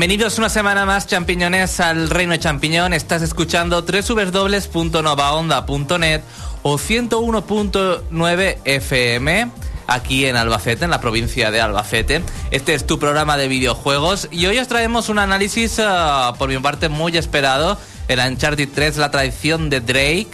Bienvenidos una semana más, champiñones, al Reino de Champiñón. Estás escuchando www.novaonda.net o 101.9 FM aquí en Albacete, en la provincia de Albacete. Este es tu programa de videojuegos y hoy os traemos un análisis, uh, por mi parte, muy esperado, el Uncharted 3, la tradición de Drake.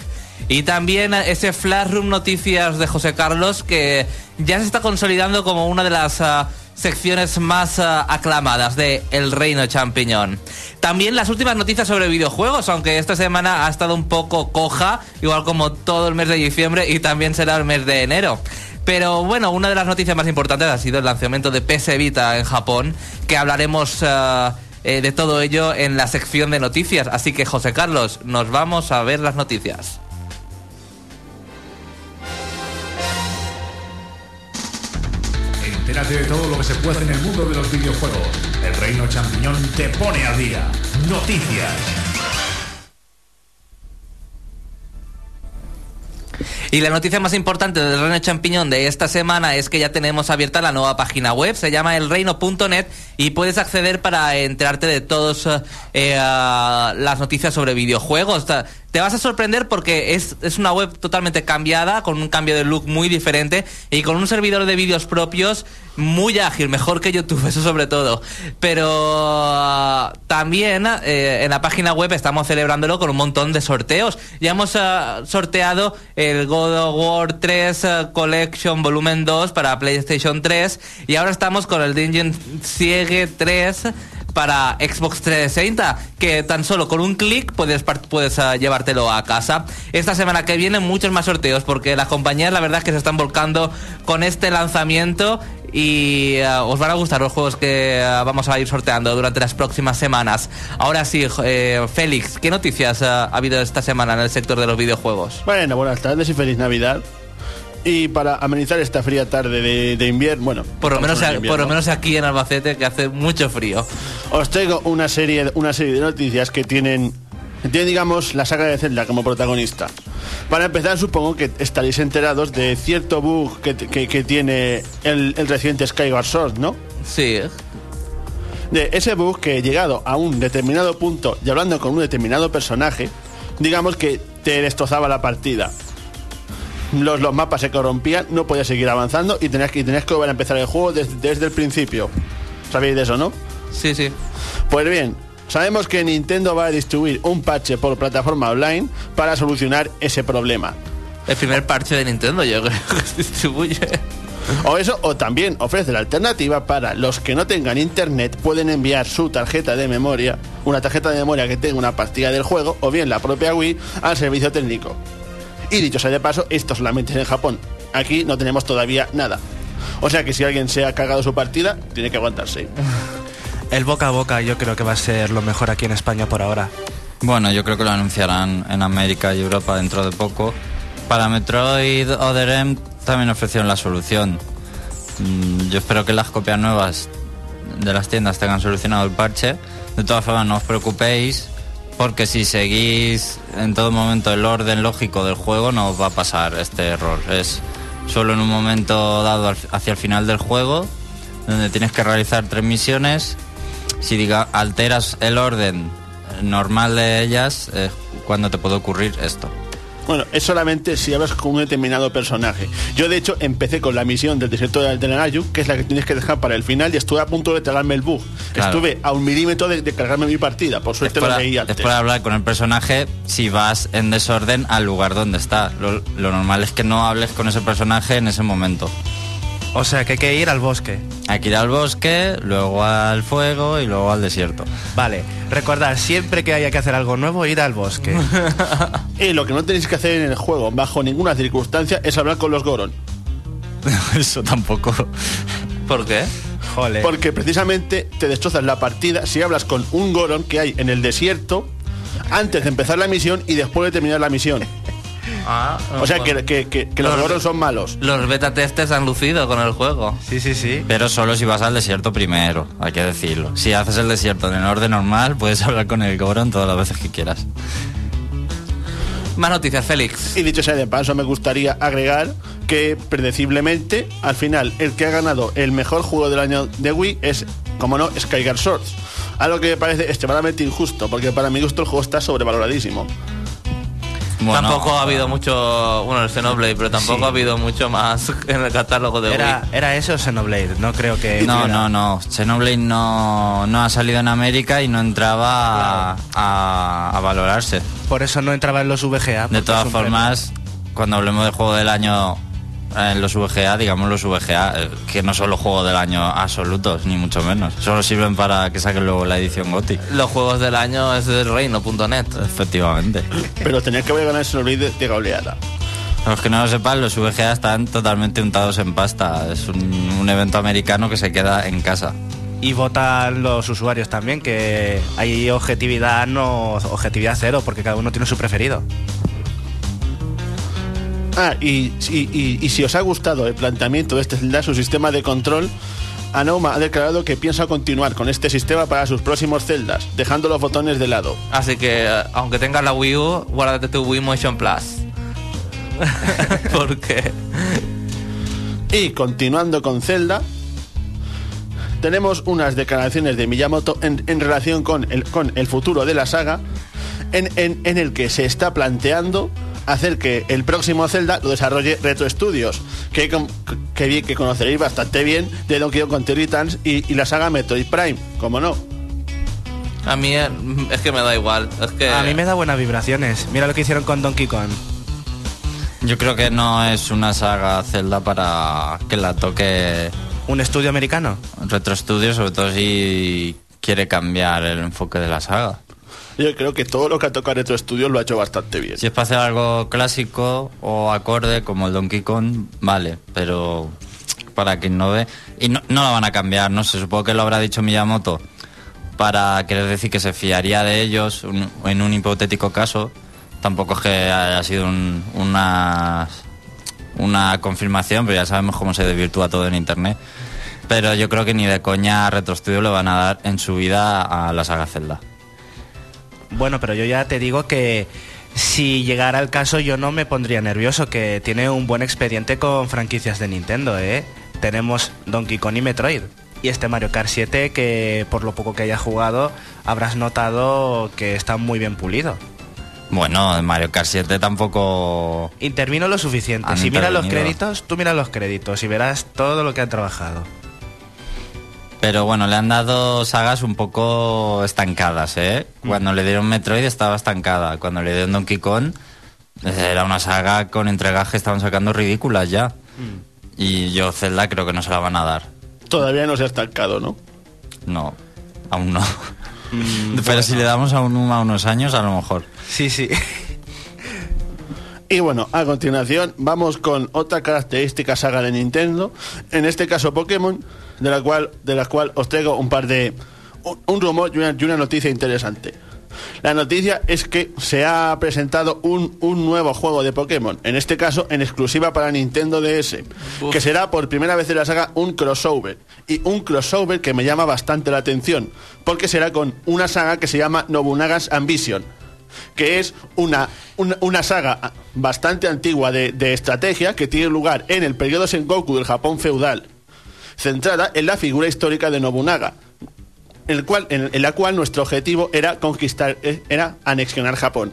Y también ese Flash Room Noticias de José Carlos que ya se está consolidando como una de las... Uh, secciones más uh, aclamadas de El Reino Champiñón. También las últimas noticias sobre videojuegos, aunque esta semana ha estado un poco coja, igual como todo el mes de diciembre y también será el mes de enero. Pero bueno, una de las noticias más importantes ha sido el lanzamiento de PS Vita en Japón, que hablaremos uh, eh, de todo ello en la sección de noticias. Así que José Carlos, nos vamos a ver las noticias. De todo lo que se puede en el mundo de los videojuegos. El Reino Champiñón te pone al día. Noticias. Y la noticia más importante del Reino Champiñón de esta semana es que ya tenemos abierta la nueva página web, se llama elreino.net y puedes acceder para enterarte de todas eh, las noticias sobre videojuegos te vas a sorprender porque es, es, una web totalmente cambiada, con un cambio de look muy diferente y con un servidor de vídeos propios muy ágil, mejor que YouTube, eso sobre todo. Pero uh, también eh, en la página web estamos celebrándolo con un montón de sorteos. Ya hemos uh, sorteado el God of War 3 uh, Collection Volumen 2 para PlayStation 3 y ahora estamos con el Dungeon Siege 3 para Xbox 360, que tan solo con un clic puedes, puedes uh, llevártelo a casa. Esta semana que viene muchos más sorteos, porque las compañías la verdad es que se están volcando con este lanzamiento y uh, os van a gustar los juegos que uh, vamos a ir sorteando durante las próximas semanas. Ahora sí, eh, Félix, ¿qué noticias ha habido esta semana en el sector de los videojuegos? Bueno, buenas tardes y feliz Navidad. Y para amenizar esta fría tarde de, de invierno, bueno, por lo, menos, invierno, por lo menos aquí en Albacete que hace mucho frío. Os traigo una serie, una serie de noticias que tienen, digamos, la saga de Zelda como protagonista. Para empezar, supongo que estaréis enterados de cierto bug que, que, que tiene el, el, reciente Skyward Sword, ¿no? Sí. De ese bug que llegado a un determinado punto y hablando con un determinado personaje, digamos que te destrozaba la partida los, los, mapas se corrompían, no podías seguir avanzando y tenías que, y tenías que volver a empezar el juego desde, desde, el principio. ¿Sabéis de eso, no? Sí, sí. Pues bien, sabemos que Nintendo va a distribuir un parche por plataforma online para solucionar ese problema. El primer parche de Nintendo, yo creo que se distribuye. O eso, o también ofrece la alternativa para los que no tengan internet, pueden enviar su tarjeta de memoria, una tarjeta de memoria que tenga una partida del juego, o bien la propia Wii, al servicio técnico. Y dicho sea de paso, esto solamente es en Japón. Aquí no tenemos todavía nada. O sea que si alguien se ha cagado su partida, tiene que aguantarse. El boca a boca yo creo que va a ser lo mejor aquí en España por ahora. Bueno, yo creo que lo anunciarán en América y Europa dentro de poco. Para Metroid Other M también ofrecieron la solución. Yo espero que las copias nuevas de las tiendas tengan solucionado el parche. De todas formas, no os preocupéis, porque si seguís en todo momento el orden lógico del juego no os va a pasar este error. Es solo en un momento dado hacia el final del juego donde tienes que realizar tres misiones. Si diga, alteras el orden normal de ellas, eh, cuando te puede ocurrir esto. Bueno, es solamente si hablas con un determinado personaje. Yo, de hecho, empecé con la misión del desierto de Altenayu, que es la que tienes que dejar para el final, y estuve a punto de tragarme el bug. Claro. Estuve a un milímetro de, de, cargarme mi partida. Por suerte después, lo leí antes. Después de hablar con el personaje, si vas en desorden al lugar donde está. Lo, lo normal es que no hables con ese personaje en ese momento. O sea que hay que ir al bosque. Hay que ir al bosque, luego al fuego y luego al desierto. Vale, recordad, siempre que haya que hacer algo nuevo, ir al bosque. y lo que no tenéis que hacer en el juego, bajo ninguna circunstancia, es hablar con los Goron. Eso tampoco. ¿Por qué? Jole. Porque precisamente te destrozas la partida si hablas con un Goron que hay en el desierto antes de empezar la misión y después de terminar la misión. Ah, o sea, que, que, que, que los, los son malos. Los beta testers han lucido con el juego. Sí, sí, sí. Pero solo si vas al desierto primero, hay que decirlo. Si haces el desierto en el orden normal, puedes hablar con el Goron todas las veces que quieras. Más noticias, Félix. Y dicho sea de paso, me gustaría agregar que predeciblemente, al final, el que ha ganado el mejor juego del año de Wii es, como no, Skyward Swords. Algo que me parece extremadamente injusto, porque para mi gusto el juego está sobrevaloradísimo. Bueno, tampoco ha habido mucho, bueno, el Xenoblade, pero tampoco Sí. ha habido mucho más en el catálogo de Era, Wii. era eso Xenoblade, no creo que... No, tuviera- no, no. Xenoblade no, no ha salido en América y no entraba a, a- a valorarse. Por eso no entraba en los VGA. De todas formas, cuando hablemos de juego del año en los VGA, digamos los VGA, eh, que no son los juegos del año absolutos, ni mucho menos. Solo sirven para que saquen luego la edición GOTI. Los juegos del año es del reino.net. Efectivamente. Pero tenía que haber ganado el Xenoblade de, de. Para los que no lo sepan, los VGA están totalmente untados en pasta. Es un, un evento americano que se queda en casa. Y votan los usuarios también, que hay objetividad, no objetividad cero, porque cada uno tiene su preferido. Ah, y, y- y- y si os ha gustado el planteamiento de este Zelda, su sistema de control, Anoma ha declarado que piensa continuar con este sistema para sus próximos celdas, dejando los botones de lado. Así que, eh, aunque tengas la Wii U, guárdate tu Wii Motion Plus. Porque Y continuando con Zelda, tenemos unas declaraciones de Miyamoto en, en relación con el, con el futuro de la saga, en, en- en el que se está planteando hacer que el próximo Zelda lo desarrolle Retro Studios, que, que, bien- que conoceréis bastante bien de Donkey Kong Country Returns y, y la saga Metroid Prime, como no. a mí eh, es que me da igual. Es que A mí me da buenas vibraciones. Mira lo que hicieron con Donkey Kong. Yo creo que no es una saga Zelda para que la toque Un estudio americano. Retro Studios, sobre todo si quiere cambiar el enfoque de la saga. Yo creo que todo lo que ha tocado Retro Studios lo ha hecho bastante bien. Si es para hacer algo clásico o acorde como el Donkey Kong, vale, pero para quien no ve. Y no, lo van a cambiar, no sé, supongo que lo habrá dicho Miyamoto para querer decir que se fiaría de ellos en un hipotético caso. Tampoco es que haya sido un- una, una confirmación, pero ya sabemos cómo se desvirtúa todo en internet. Pero yo creo que ni de coña Retro Studio le van a dar en su vida a la saga Zelda. Bueno, pero yo ya te digo que si llegara el caso yo no me pondría nervioso, que tiene un buen expediente con franquicias de Nintendo, ¿eh? Tenemos Donkey Kong y Metroid. Y este Mario Kart 7 que por lo poco que haya jugado habrás notado que está muy bien pulido. Bueno, en Mario Kart 7 tampoco Intervino lo suficiente. Han si miras los créditos, tú miras los créditos y verás todo lo que han trabajado. Pero bueno, le han dado sagas un poco estancadas, ¿eh? Cuando le dieron Metroid estaba estancada. Cuando le dieron Donkey Kong eh, era una saga con entregas que estaban sacando ridículas ya. Y yo Zelda creo que no se la van a dar. Todavía no se ha estancado, ¿no? No, aún no. Pero si le damos a, un- a unos años, a lo mejor. Sí, sí. Y bueno, a continuación vamos con otra característica saga de Nintendo, en este caso Pokémon, de la cual, de la cual os traigo un par de... un, un rumor y una, y una noticia interesante. La noticia es que se ha presentado un, un nuevo juego de Pokémon, en este caso en exclusiva para Nintendo DS, Uf. que será por primera vez en la saga un crossover. Y un crossover que me llama bastante la atención, porque será con una saga que se llama Nobunaga's Ambition, que es una, una, saga bastante antigua de, de estrategia que tiene lugar en el periodo Sengoku del Japón feudal, centrada en la figura histórica de Nobunaga, el cual, en, en la cual nuestro objetivo era conquistar, eh, era anexionar Japón.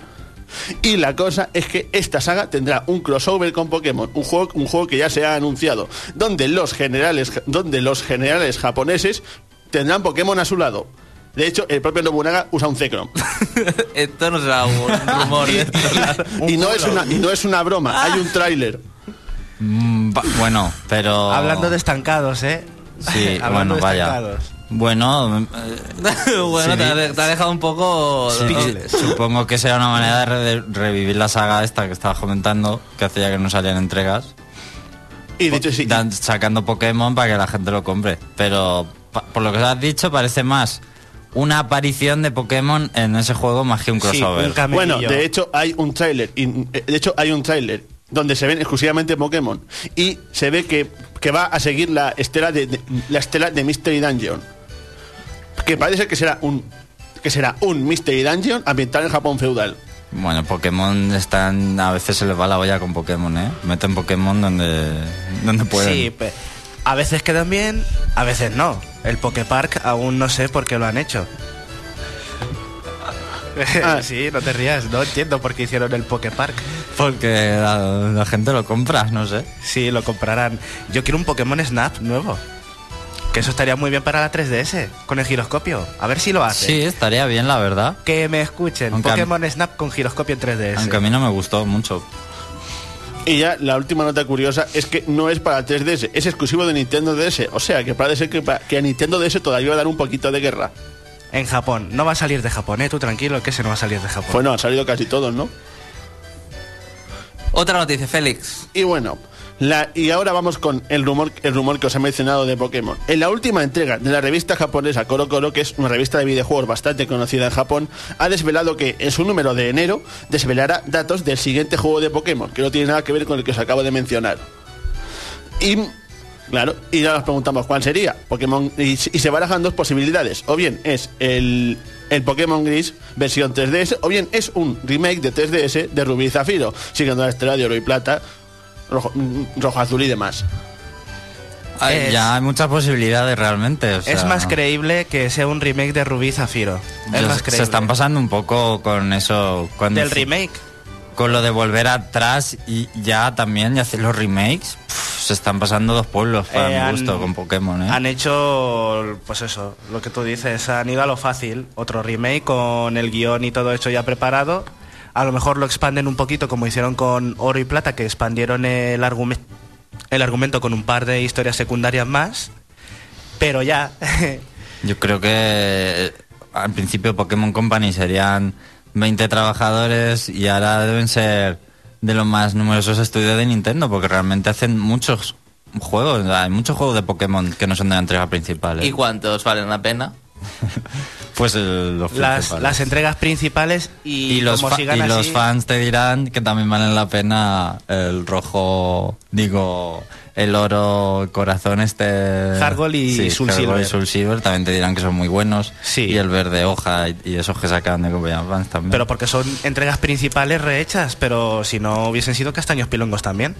Y la cosa es que esta saga tendrá un crossover con Pokémon, un juego, un juego que ya se ha anunciado, donde los generales, donde los generales japoneses tendrán Pokémon a su lado. De hecho, el propio Nobunaga usa un Zekrom. esto no será un rumor. de esto, claro. y, no es una, y no es una broma, hay un tráiler. Mm, bueno, pero... Hablando de estancados, ¿eh? Sí, Hablando bueno, de vaya. Bueno, eh, bueno, Sí. te, ha, te ha dejado un poco... Sí, supongo que será una manera de re- revivir la saga esta que estabas comentando, que hacía que no salían entregas, Y dicho sí, sacando Pokémon para que la gente lo compre. Pero por lo que has dicho parece más una aparición de Pokémon en ese juego más que un Sí, crossover. un camelillo. Bueno, de hecho hay un tráiler, eh, de hecho hay un tráiler donde se ven exclusivamente Pokémon y se ve que, que va a seguir la estela de, de- la estela de Mystery Dungeon, que parece que será un que será un Mystery Dungeon ambientado en Japón feudal. Bueno, Pokémon están a veces se les va la olla con Pokémon, ¿eh? Meten Pokémon donde donde pueden. Sí, pe- a veces quedan bien, a veces no. El Poképark aún no sé por qué lo han hecho. Ah. sí, no te rías, no entiendo por qué hicieron el Poképark. Porque la, la gente lo compra, no sé. Sí, lo comprarán. Yo quiero un Pokémon Snap nuevo. Que eso estaría muy bien para la 3DS, con el giroscopio. A ver si lo hace. Sí, estaría bien, la verdad. Que me escuchen. Aunque Pokémon Snap con giroscopio en 3DS. Aunque a mí no me gustó mucho. Y ya la última nota curiosa es que no es para 3DS, es exclusivo de Nintendo DS. O sea que parece que, que a Nintendo DS todavía va a dar un poquito de guerra. En Japón. No va a salir de Japón, ¿eh? Tú tranquilo, que ese no va a salir de Japón. Bueno, han salido casi todos, ¿no? Otra noticia, Félix. Y bueno, y ahora vamos con el rumor, el rumor que os he mencionado de Pokémon. En la última entrega de la revista japonesa Coro Coro, que es una revista de videojuegos bastante conocida en Japón, ha desvelado que en su número de enero desvelará datos del siguiente juego de Pokémon, que no tiene nada que ver con el que os acabo de mencionar. Y claro, y ya nos preguntamos cuál sería. Pokémon y, se barajan dos posibilidades. O bien es el, el Pokémon Gris versión 3DS, o bien es un remake de 3DS de Rubí y Zafiro, siguiendo la estela de oro y plata, rojo, rojo azul y demás. Es- Ya hay muchas posibilidades realmente. o es más creíble que sea un remake de Rubí Zafiro. Es yo- más se creíble. están pasando un poco con eso. Cuando Del remake. Con lo de volver atrás y ya también y hacer los remakes. se están pasando dos pueblos para Eh, mi han- gusto con Pokémon, ¿eh? Han hecho, pues eso, lo que tú dices, han ido a lo fácil. Otro remake con el guion y todo hecho ya preparado. A lo mejor lo expanden un poquito como hicieron con Oro y Plata, que expandieron el, el argumento con un par de historias secundarias más. Pero ya, Yo creo que eh, al principio Pokémon Company serían 20 trabajadores y ahora deben ser de los más numerosos estudios de Nintendo porque realmente hacen muchos juegos. Hay muchos juegos de Pokémon que no son de la entrega principal. ¿eh? ¿Y cuántos valen la pena? Pues el- los las, las entregas principales y, y los, como fa- sigan y los fans te dirán que también valen la pena el rojo, digo, el oro corazón este... Hardgold y Soul Silver. y Soul Silver también te dirán que son muy buenos. Sí. Y el verde hoja y, y esos que sacan de Boy Advance también. Pero porque son entregas principales rehechas, pero si no hubiesen sido castaños pilongos también.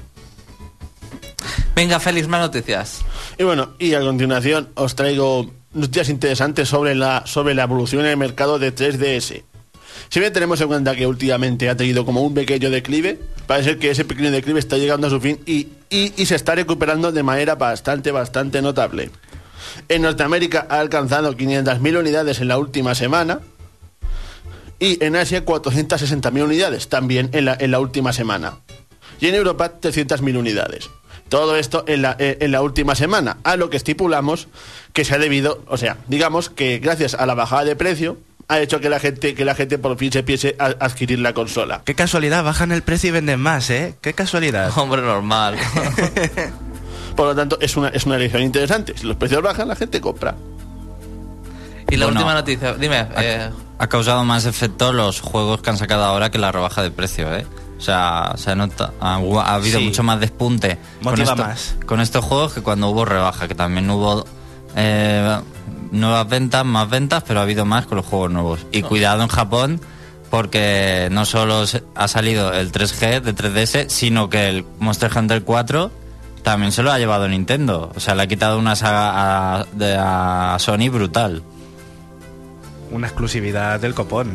Venga, Félix, más noticias. Y bueno, y a continuación os traigo noticias interesantes sobre la, sobre la evolución en el mercado de 3DS. Si bien tenemos en cuenta que últimamente ha tenido como un pequeño declive, parece que ese pequeño declive está llegando a su fin y, y- y se está recuperando de manera bastante, bastante notable. En Norteamérica ha alcanzado 500.000 unidades en la última semana y en Asia 460.000 unidades también en la, en la última semana. Y en Europa 300.000 unidades. Todo esto en la, eh, en la última semana, a lo que estipulamos que se ha debido, o sea, digamos que gracias a la bajada de precio ha hecho que la gente que la gente por fin se empiece a adquirir la consola. Qué casualidad, bajan el precio y venden más, ¿eh? Qué casualidad. Hombre, normal. Por lo tanto, es una, es una elección interesante. Si los precios bajan, la gente compra. y la Bueno, última noticia, dime. eh, ha causado más efecto los juegos que han sacado ahora que la rebaja de precio, ¿eh? O sea, se nota, ha, habido Sí. mucho más despunte con, Motiva esto- más. con estos juegos que cuando hubo rebaja, que también hubo eh, nuevas ventas, más ventas, pero ha habido más con los juegos nuevos. Y cuidado en Japón, porque no solo ha salido el 3G de 3DS, sino que el Monster Hunter 4 también se lo ha llevado Nintendo. O sea, le ha quitado una saga a, de, a Sony brutal. Una exclusividad del copón.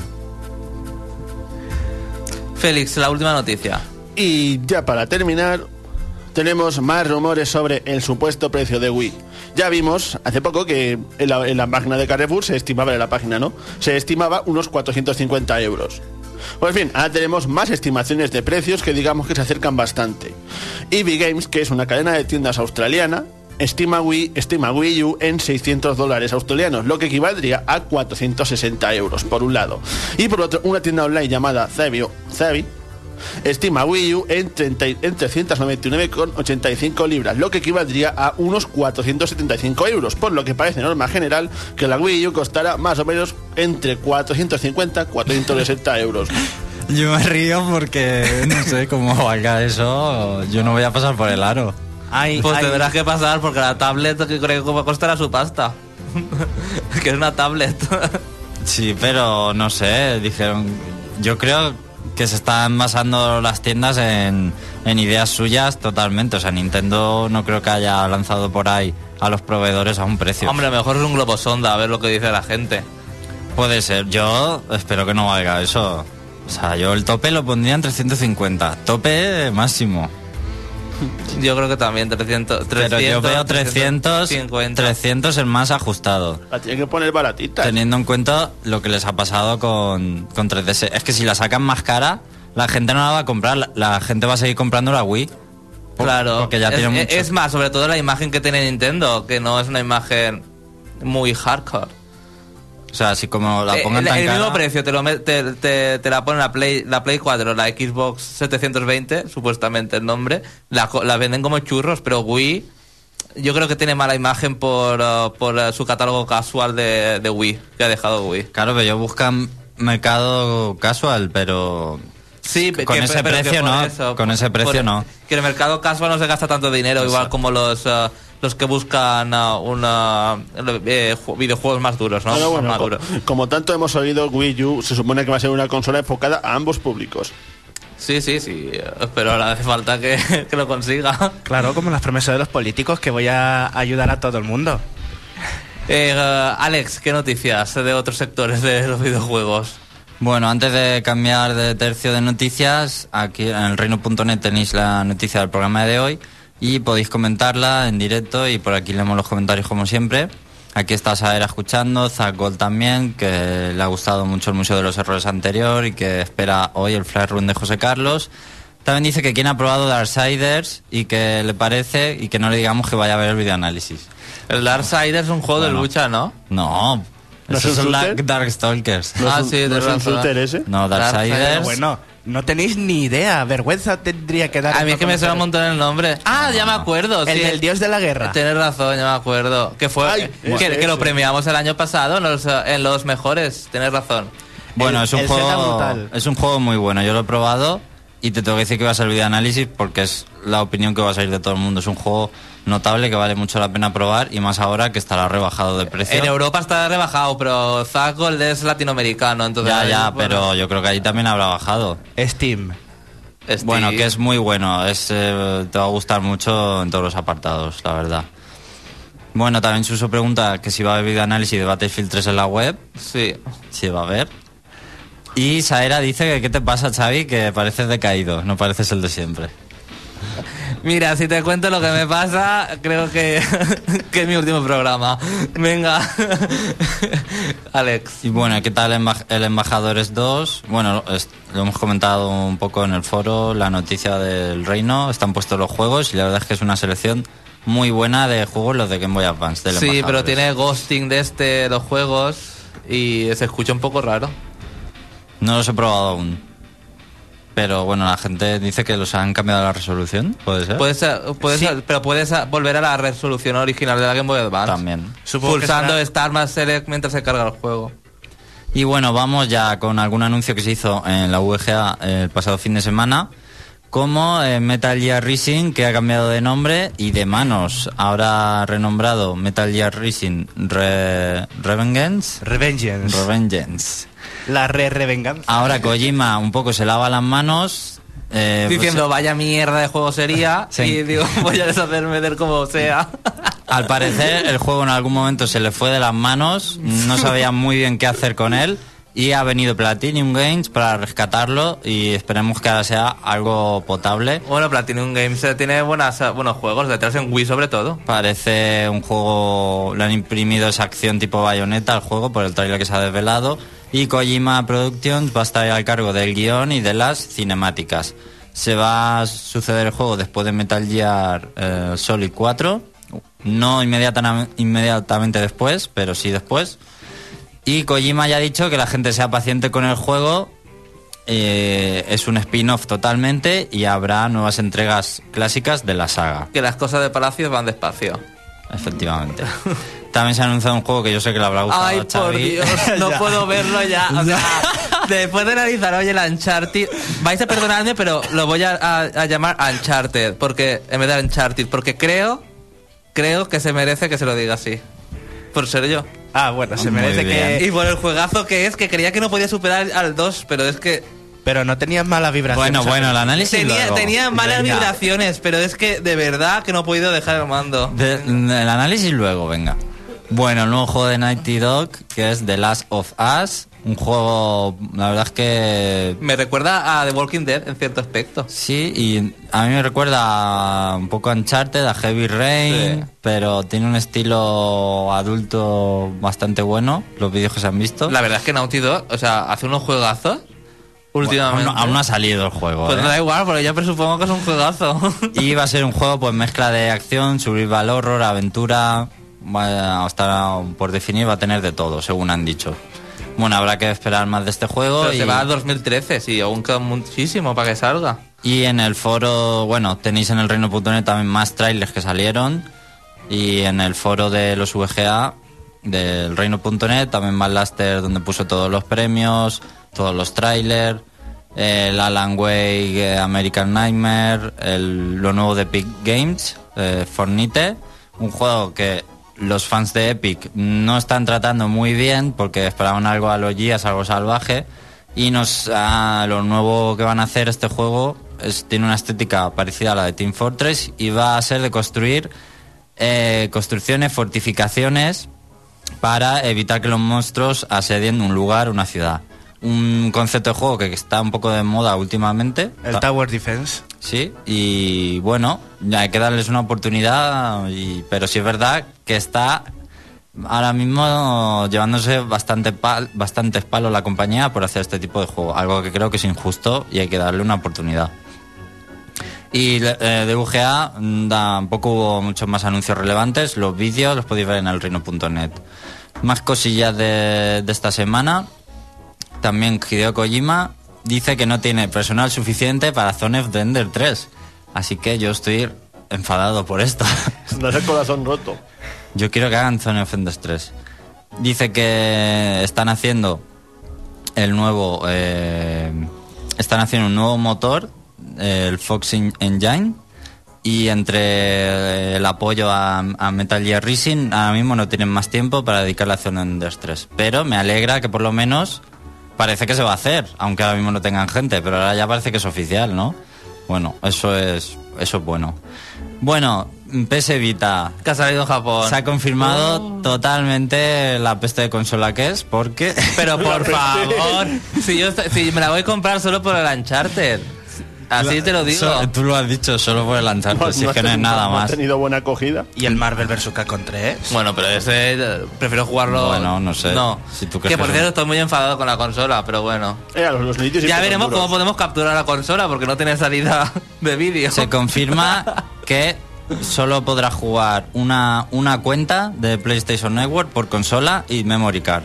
Félix, la última noticia. Y ya para terminar, tenemos más rumores sobre el supuesto precio de Wii. Ya vimos hace poco que en la, página de Carrefour se estimaba, en la página, ¿no? Se estimaba unos 450 euros. Pues bien, ahora tenemos más estimaciones de precios que digamos que se acercan bastante. EV Games, que es una cadena de tiendas australiana, estima Wii, estima Wii U en 600 dólares australianos, lo que equivaldría a 460 euros, por un lado. Y por otro, una tienda online llamada Zavio, Zavi, estima Wii U en, 30 y- en 399,85 libras, lo que equivaldría a unos 475 euros, por lo que parece norma general que la Wii U costará más o menos entre 450 y 460 euros. Yo me río porque no sé cómo valga eso. Yo no voy a pasar por el aro. Hay, Pues hay- tendrás que pasar porque la tablet que creo que costará su pasta. que es una tablet. Sí, pero no sé, dijeron. Yo creo que se están basando las tiendas en, en ideas suyas totalmente. O sea, Nintendo no creo que haya lanzado por ahí a los proveedores a un precio. Hombre, mejor es un globo sonda, a ver lo que dice la gente. Puede ser. Yo espero que no valga eso. O sea, yo el tope lo pondría en 350. Tope máximo. Yo creo que también 300. 300 Pero yo veo 300, 350. 300 el más ajustado. La tienen que poner baratita. Teniendo en cuenta lo que les ha pasado con, con 3DS. Es que si la sacan más cara, la gente no la va a comprar. La, la gente va a seguir comprando la Wii. Por- Claro, Porque ya es, tiene mucho. es más, sobre todo la imagen que tiene Nintendo, que no es una imagen muy hardcore. O sea, si como la Eh, pongan el, tan el cara... mismo precio te, lo me- te, te- te la pone la Play, la Play 4, la Xbox 720, supuestamente el nombre, la venden como churros, pero Wii yo creo que tiene mala imagen por, uh, por uh, su catálogo casual de, de Wii, que ha dejado Wii. Claro, pero ellos buscan mercado casual, pero... Sí, Con que- ese pero que precio no, eso, con ese precio no. Que el mercado casual no se gasta tanto dinero, igual como los uh, los que buscan uh, una, eh, ju- videojuegos más duros, ¿no? Pero bueno, Más co- maduros. como tanto hemos oído, Wii U se supone que va a ser una consola enfocada a ambos públicos. Sí, sí, sí, eh, pero ahora hace falta que, que lo consiga. Claro, como las promesas de los políticos, que voy a ayudar a todo el mundo. Eh, uh, Alex, ¿qué noticias de otros sectores de los videojuegos? Bueno, antes de cambiar de tercio de noticias, aquí en el reino.net tenéis la noticia del programa de hoy y podéis comentarla en directo y por aquí leemos los comentarios como siempre. Aquí está Saera escuchando, Zach Gold también, que le ha gustado mucho el Museo de los Errores anterior y que espera hoy el Fly Run de José Carlos. También dice que quien ha probado Darksiders y que le parece y que no le digamos que vaya a ver el videoanálisis. El Darksiders es un juego de lucha, ¿no? No, ¿No esos son la-? Darkstalkers. ¿No Ah, es un, sí, ¿no es un razón. shooter ese? No, Darksiders. Bueno, no tenéis ni idea. Vergüenza tendría que dar. A mí es que me suena un montón el nombre. Ah, ya me acuerdo. El sí. del dios de la guerra. Tienes razón, ya me acuerdo. Que fue Ay, que, ese, que lo ese. premiamos el año pasado en los, eh, en los mejores. Tienes razón. Bueno, El- es un el Zelda juego brutal. es un juego muy bueno. Yo lo he probado y te tengo que decir que va a ser videoanálisis porque es la opinión que va a salir de todo el mundo. Es un juego notable que vale mucho la pena probar y más ahora que estará rebajado de precio. En Europa está rebajado, pero Zack Gold es latinoamericano, entonces... ya, ya, bueno, pero yo creo que ahí también habrá bajado. Steam. Bueno, que es muy bueno. Es, eh, te va a gustar mucho en todos los apartados, la verdad. Bueno, también Suso pregunta que si va a haber videoanálisis de Battlefield 3 en la web. Sí. Sí, va a haber. Y Saera dice que ¿qué te pasa, Xavi? Que pareces decaído, no pareces el de siempre. Mira, si te cuento lo que me pasa, creo que, que es mi último programa. Venga. Alex. Y bueno, ¿qué tal el Embajadores 2? Bueno, lo hemos comentado un poco en el foro, la noticia del reino, están puestos los juegos y la verdad es que es una selección muy buena de juegos los de Game Boy Advance. del Sí, pero tiene ghosting de este, los juegos, y se escucha un poco raro. No los he probado aún. Pero bueno, la gente dice que los han cambiado la resolución, ¿puede ser? Puedes, eh, puedes, Sí. pero puedes volver a la resolución original de la Game Boy Advance. También. Supongo Pulsando será- Start más Select mientras se carga el juego. Y bueno, vamos ya con algún anuncio que se hizo en la VGA el pasado fin de semana, como eh, Metal Gear Rising, que ha cambiado de nombre y de manos. Ahora renombrado Metal Gear Rising Re Revengeance. Revengeance. Revengeance. La re-revenganza. Ahora Kojima un poco se lava las manos. eh, pues, Diciendo, vaya mierda de juego sería, Sí. y digo, voy a deshacerme de él como sea. Al parecer el juego en algún momento se le fue de las manos, no sabía muy bien qué hacer con él y ha venido Platinum Games para rescatarlo y esperemos que ahora sea algo potable. bueno, Platinum Games tiene buenas, buenos juegos detrás en Wii sobre todo. Parece un juego, le han imprimido esa acción tipo bayoneta al juego por el trailer que se ha desvelado y Kojima Productions va a estar al cargo del guion y de las cinemáticas. Se va a suceder el juego después de Metal Gear eh, Solid 4, no inmediata- inmediatamente después, pero sí después. Y Kojima ya ha dicho que la gente sea paciente con el juego. eh, es un spin-off totalmente y habrá nuevas entregas clásicas de la saga. Que las cosas de Palacios van despacio. Efectivamente. También se ha anunciado un juego que yo sé que le habrá gustado Ay, a por Xavi. Dios, no puedo verlo ya. O sea, después de analizar hoy el Uncharted, vais a perdonarme, pero lo voy a, a- a llamar Uncharted, porque en vez de Uncharted, porque creo, creo que se merece que se lo diga así. Por ser yo. Ah, bueno, se Muy merece bien. que. Y por el juegazo que es, que creía que no podía superar al 2, pero es que Pero no tenías mala vibración. Bueno, bueno, el análisis tenía, luego. tenía malas Venga. vibraciones, pero es que de verdad que no he podido dejar el mando. De- el análisis luego, venga. Bueno, el nuevo juego de Nighty Dog, que es The Last of Us. Un juego, la verdad es que Me recuerda a The Walking Dead en cierto aspecto. sí, y a mí me recuerda un poco a Uncharted, a Heavy Rain, Sí. pero tiene un estilo adulto bastante bueno, los vídeos que se han visto. La verdad es que Naughty Dog, o sea, hace unos juegazos últimamente. aún, no- aún no ha salido el juego. Pues ¿eh? no da igual, porque yo presupongo que es un juegazo. Y va a ser un juego pues mezcla de acción, survival horror, aventura, hasta por definir va a tener de todo, según han dicho. Bueno, habrá que esperar más de este juego Pero y, se va a 2013, sí, aún queda muchísimo para que salga. y en el foro, bueno, tenéis en el reino.net también más trailers que salieron y en el foro de los VGA del reino.net también más Laster donde puso todos los premios, todos los trailers, el Alan Wake eh, American Nightmare, el- lo nuevo de Epic Games, eh, Fornite, un juego que los fans de Epic no están tratando muy bien porque esperaban algo a los Gears, algo salvaje y nos ah, lo nuevo que van a hacer este juego tiene una estética parecida a la de Team Fortress y va a ser de construir eh, construcciones, fortificaciones para evitar que los monstruos asedien un lugar, una ciudad. Un concepto de juego que está un poco de moda últimamente. El Tower Defense. Sí, y bueno, hay que darles una oportunidad, y- pero sí es verdad que está ahora mismo llevándose bastante pal- bastantes palos la compañía por hacer este tipo de juego, algo que creo que es injusto y hay que darle una oportunidad. Y eh, de VGA mm, tampoco hubo muchos más anuncios relevantes, los vídeos los podéis ver en el reino.net. Más cosillas de, de esta semana. También Hideo Kojima dice que no tiene personal suficiente para Zone of the Ender 3. Así que yo estoy enfadado por esto. No es el corazón roto. yo quiero que hagan Zone of the Ender 3. Dice que están haciendo el nuevo... eh, están haciendo un nuevo motor, el Fox En- Engine. Y entre el apoyo a, a Metal Gear Rising, ahora mismo no tienen más tiempo para dedicarle a Zone of the Ender 3. Pero me alegra que por lo menos parece que se va a hacer, aunque ahora mismo no tengan gente, pero ahora ya parece que es oficial, ¿no? Bueno, eso es, eso es bueno. Bueno, PS Vita. Que ha salido en Japón. Se ha confirmado totalmente la peste de consola que es, porque... Pero por favor, si yo si me la voy a comprar solo por el Uncharted. Así te lo digo. So- tú lo has dicho solo por el Uncharted, si es que no es nada no ha más. tenido buena acogida. Y el Marvel vs. Capcom 3. Bueno, pero ese prefiero jugarlo. Bueno, no sé. No. Si tú que por cierto es estoy muy enfadado con la consola, pero bueno. Eh, a los, los nudillos Ya veremos cómo podemos capturar la consola porque no tiene salida de vídeo. Se confirma que solo podrá jugar una, una cuenta de PlayStation Network por consola y memory card.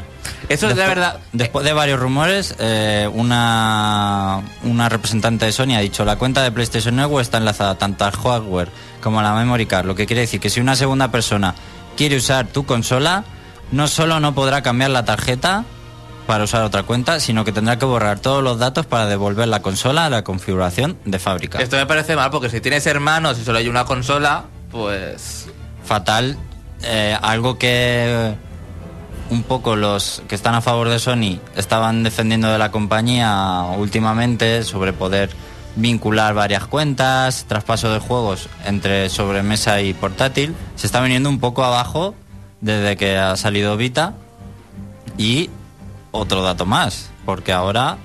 Eso es Despu- verdad. Después de varios rumores, eh, una, una representante de Sony ha dicho la cuenta de PlayStation Network está enlazada tanto al hardware como a la memory card, lo que quiere decir que si una segunda persona quiere usar tu consola, no solo no podrá cambiar la tarjeta para usar otra cuenta, sino que tendrá que borrar todos los datos para devolver la consola a la configuración de fábrica. Esto me parece mal porque si tienes hermanos y solo hay una consola, pues. fatal. eh, algo que un poco los que están a favor de Sony estaban defendiendo de la compañía últimamente sobre poder vincular varias cuentas, traspaso de juegos entre sobremesa y portátil, se está viniendo un poco abajo desde que ha salido Vita. Y otro dato más, porque ahora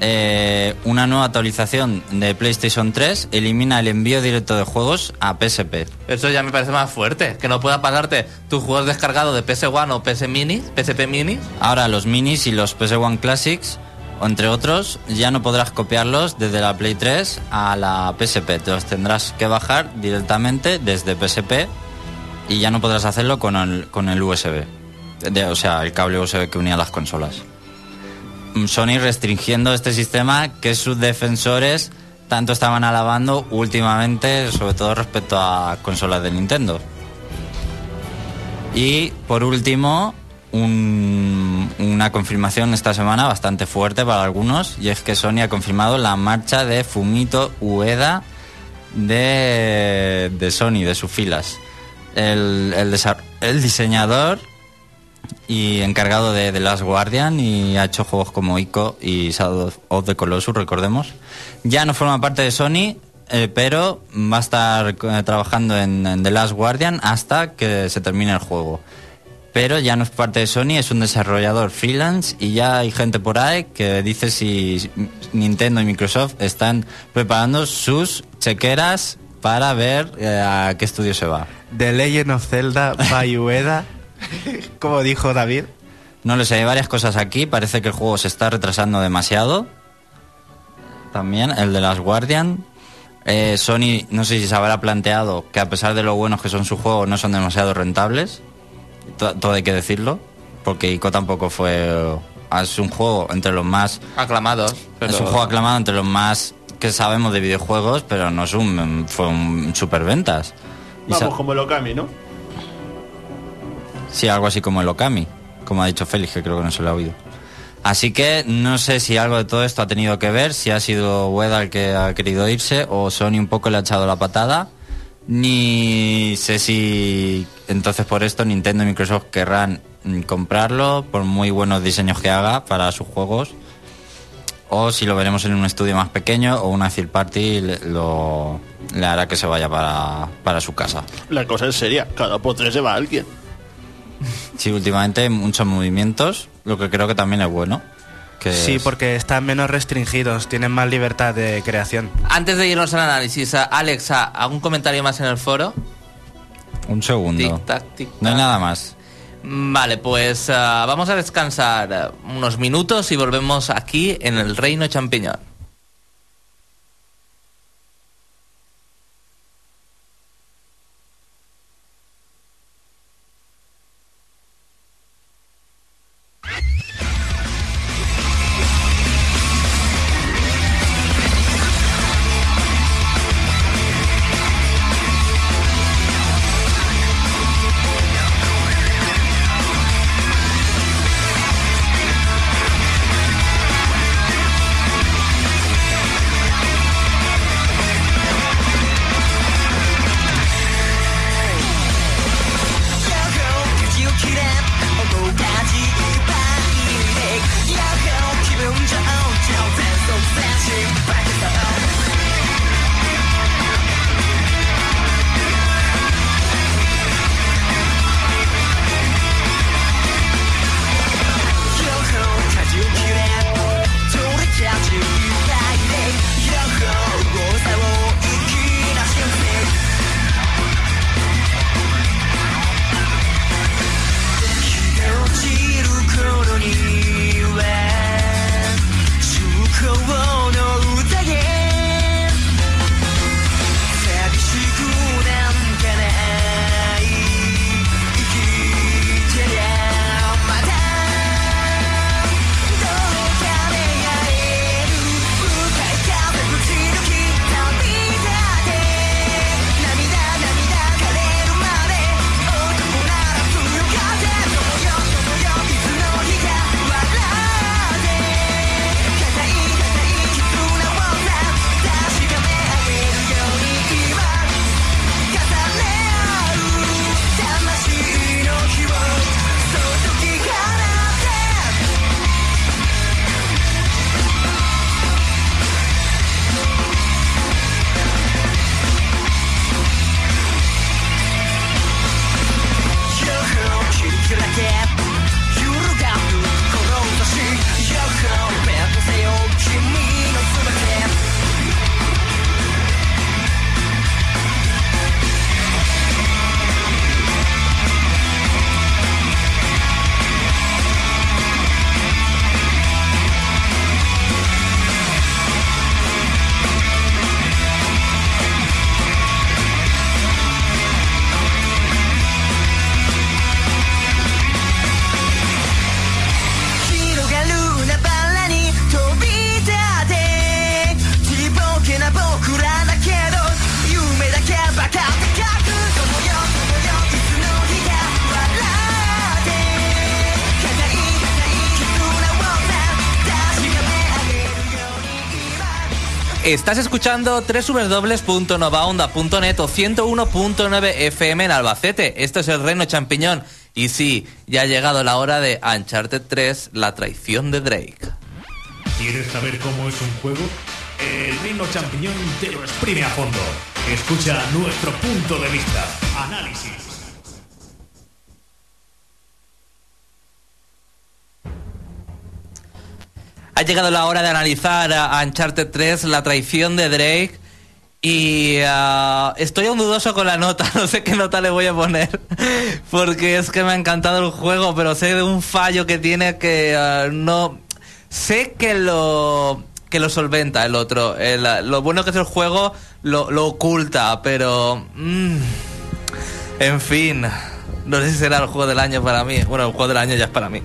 eh, una nueva actualización de PlayStation 3 elimina el envío directo de juegos a PSP. Eso ya me parece más fuerte. Que no pueda pasarte tus juegos descargados de PS1 o PS Mini, PSP Mini. Ahora los minis y los PS1 Classics, entre otros, ya no podrás copiarlos desde la Play 3 a la PSP. Te los tendrás que bajar directamente desde PSP y ya no podrás hacerlo con el, con el USB. De- o sea, el cable USB que unía las consolas. Mm, Sony restringiendo este sistema que sus defensores tanto estaban alabando últimamente, sobre todo respecto a consolas de Nintendo. Y por último, un- una confirmación esta semana bastante fuerte para algunos, y es que Sony ha confirmado la marcha de Fumito Ueda de, de Sony, de sus filas. El, el diseñador y encargado de The Last Guardian y ha hecho juegos como Ico y Shadow of the Colossus, recordemos. Ya no forma parte de Sony, eh, pero va a estar eh, trabajando en, en The Last Guardian hasta que se termine el juego. pero ya no es parte de Sony, es un desarrollador freelance y ya hay gente por ahí que dice si Nintendo y Microsoft están preparando sus chequeras para ver eh, a qué estudio se va. The Legend of Zelda by Ueda, como dijo David. No lo sé, hay varias cosas aquí. Parece que el juego se está retrasando demasiado. También el de las Guardian. Eh, Sony, no sé si se habrá planteado que a pesar de lo buenos que son sus juegos, no son demasiado rentables. To- Todo hay que decirlo. Porque Ico tampoco fue. Es un juego entre los más. Aclamados. pero- Es un juego aclamado entre los más que sabemos de videojuegos, pero no es un. Fue un superventas. Vamos, como el Okami, ¿no? Sí, algo así como el Okami, como ha dicho Félix, que creo que no se lo ha oído. Así que no sé si algo de todo esto ha tenido que ver, si ha sido Ueda el que ha querido irse o Sony un poco le ha echado la patada. Ni sé si entonces por esto Nintendo y Microsoft querrán mm, comprarlo por muy buenos diseños que haga para sus juegos. O si lo veremos en un estudio más pequeño o una third party lo, le hará que se vaya para, su casa. La cosa es seria, cada por se va alguien. Sí, últimamente hay muchos movimientos, lo que creo que también es bueno. Que Sí, es- porque están menos restringidos, tienen más libertad de creación. Antes de irnos al análisis, a- Alex, a- ¿algún comentario más en el foro? Un segundo. Tic tac, tic No hay nada más. Vale, pues ah, vamos a descansar unos minutos y volvemos aquí en el Reino Champiñón. Estás escuchando www.novaonda.net o 101.9 FM en Albacete. Esto es el Reino Champiñón. Y sí, ya ha llegado la hora de Uncharted 3, la traición de Drake. ¿Quieres saber cómo es un juego? El Reino Champiñón te lo exprime a fondo. Escucha nuestro punto de vista. Análisis. Ha llegado la hora de analizar a, Uncharted 3, la traición de Drake. Y ah, estoy aún dudoso con la nota, no sé qué nota le voy a poner, porque es que me ha encantado el juego, pero sé de un fallo que tiene que ah, no... Sé que lo que lo solventa el otro. Ah, lo bueno que es el juego lo, lo oculta, pero... mm, en fin, no sé si será el juego del año para mí. Bueno, el juego del año ya es para mí.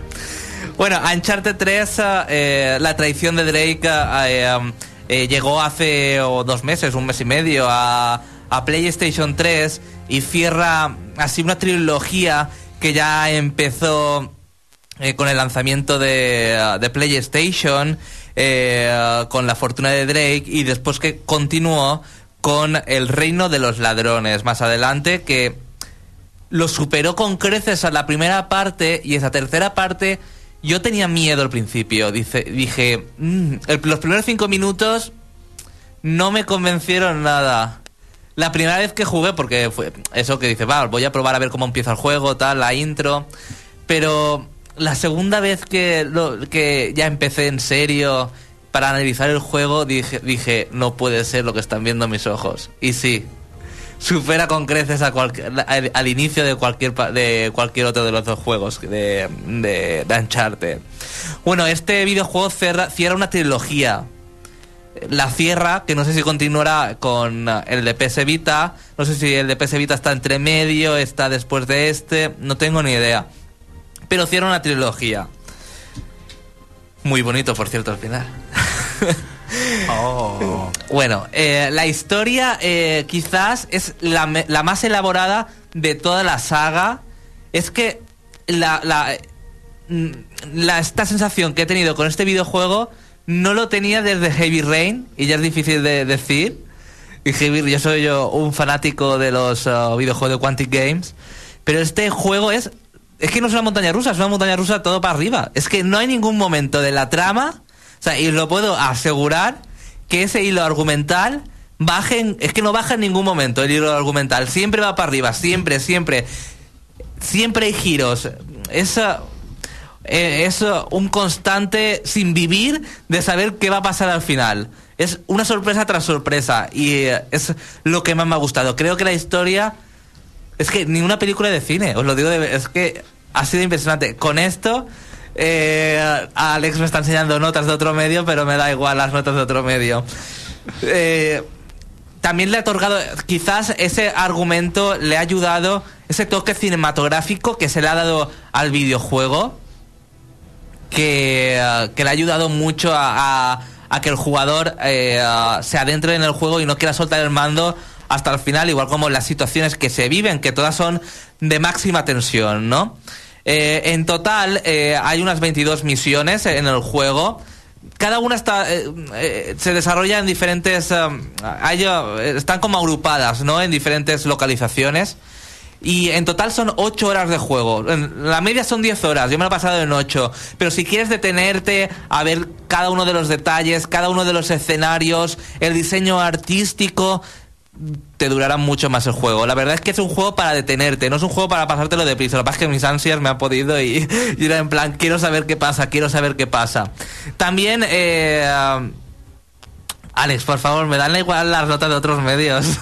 Bueno, Uncharted 3, eh, la traición de Drake eh, um, eh, llegó hace dos meses, un mes y medio, a, a PlayStation 3 y cierra así una trilogía que ya empezó eh, con el lanzamiento de, de PlayStation, eh, con la fortuna de Drake y después que continuó con El Reino de los Ladrones. Más adelante que lo superó con creces a la primera parte y esa tercera parte yo tenía miedo al principio. Dice, dije, "Mm, los primeros cinco minutos no me convencieron nada. La primera vez que jugué, porque fue eso que dice, va, voy a probar a ver cómo empieza el juego, tal, la intro. Pero la segunda vez que, lo- que ya empecé en serio para analizar el juego, dije, dije, no puede ser lo que están viendo mis ojos. Y sí, supera con creces al, inicio de cualquier de cualquier otro de los dos juegos de, de. Bueno, este videojuego cierra, cierra una trilogía. La cierra, que no sé si continuará con el de PS Vita, no sé si el de PS Vita está entre medio, está después de este, no tengo ni idea. Pero cierra una trilogía. Muy bonito, por cierto, al final. Oh. Bueno, eh, la historia eh, quizás es la, la más elaborada de toda la saga. Es que la, mm, la- esta sensación que he tenido con este videojuego no lo tenía desde Heavy Rain, y ya es difícil de decir. Y Heavy, yo soy yo un fanático de los uh, videojuegos de Quantic Games, pero este juego es... Es que no es una montaña rusa, es una montaña rusa todo para arriba. Es que no hay ningún momento de la trama, sea, y lo puedo asegurar, que ese hilo argumental baje en- es que no baja en ningún momento el hilo argumental, siempre va para arriba, siempre, siempre, siempre hay giros. Es, uh, eh, es un constante sin vivir de saber qué va a pasar al final. Es una sorpresa tras sorpresa y eh, es lo que más me ha gustado. Creo que la historia es que ni una película de cine, os lo digo, de, es que ha sido impresionante. Con esto, eh, Alex me está enseñando notas de otro medio, pero me da igual las notas de otro medio. Eh, también le ha otorgado, quizás ese argumento le ha ayudado, ese toque cinematográfico que se le ha dado al videojuego, que, eh, que le ha ayudado mucho a, que el jugador eh, se adentre en el juego y no quiera soltar el mando hasta el final, igual como las situaciones que se viven, que todas son de máxima tensión, ¿no? Eh, en total eh, hay unas 22 misiones en el juego. Cada una está eh, eh, se desarrolla en diferentes eh, hay, están como agrupadas, ¿no? En diferentes localizaciones. Y en total son 8 horas de juego. La media son 10 horas, yo me lo he pasado en 8. Pero si quieres detenerte a ver cada uno de los detalles, cada uno de los escenarios, el diseño artístico, te durará mucho más el juego. La verdad es que es un juego para detenerte, no es un juego para pasártelo deprisa. Lo que pasa es que mis ansias me han podido y, era en plan, quiero saber qué pasa, quiero saber qué pasa. También, eh, Alex, por favor, me dan igual las notas de otros medios.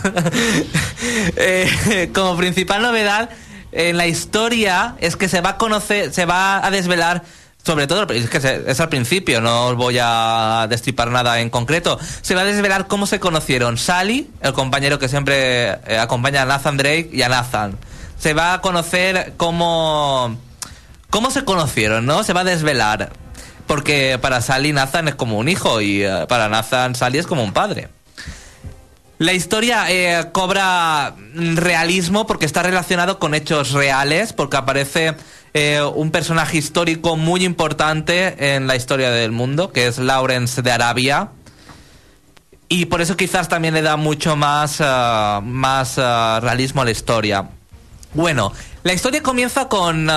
Eh, como principal novedad en la historia es que se va a conocer, se va a desvelar, sobre todo, es que es al principio, no os voy a destripar nada en concreto. Se va a desvelar cómo se conocieron Sally, el compañero que siempre eh, acompaña a Nathan Drake, y a Nathan. Se va a conocer cómo, cómo se conocieron, ¿no? Se va a desvelar. Porque para Sally Nathan es como un hijo y eh, para Nathan Sally es como un padre. La historia eh, cobra realismo porque está relacionado con hechos reales, porque aparece eh, un personaje histórico muy importante en la historia del mundo, que es Lawrence de Arabia. Y por eso quizás también le da mucho más, ah, más ah, realismo a la historia. Bueno, la historia comienza con,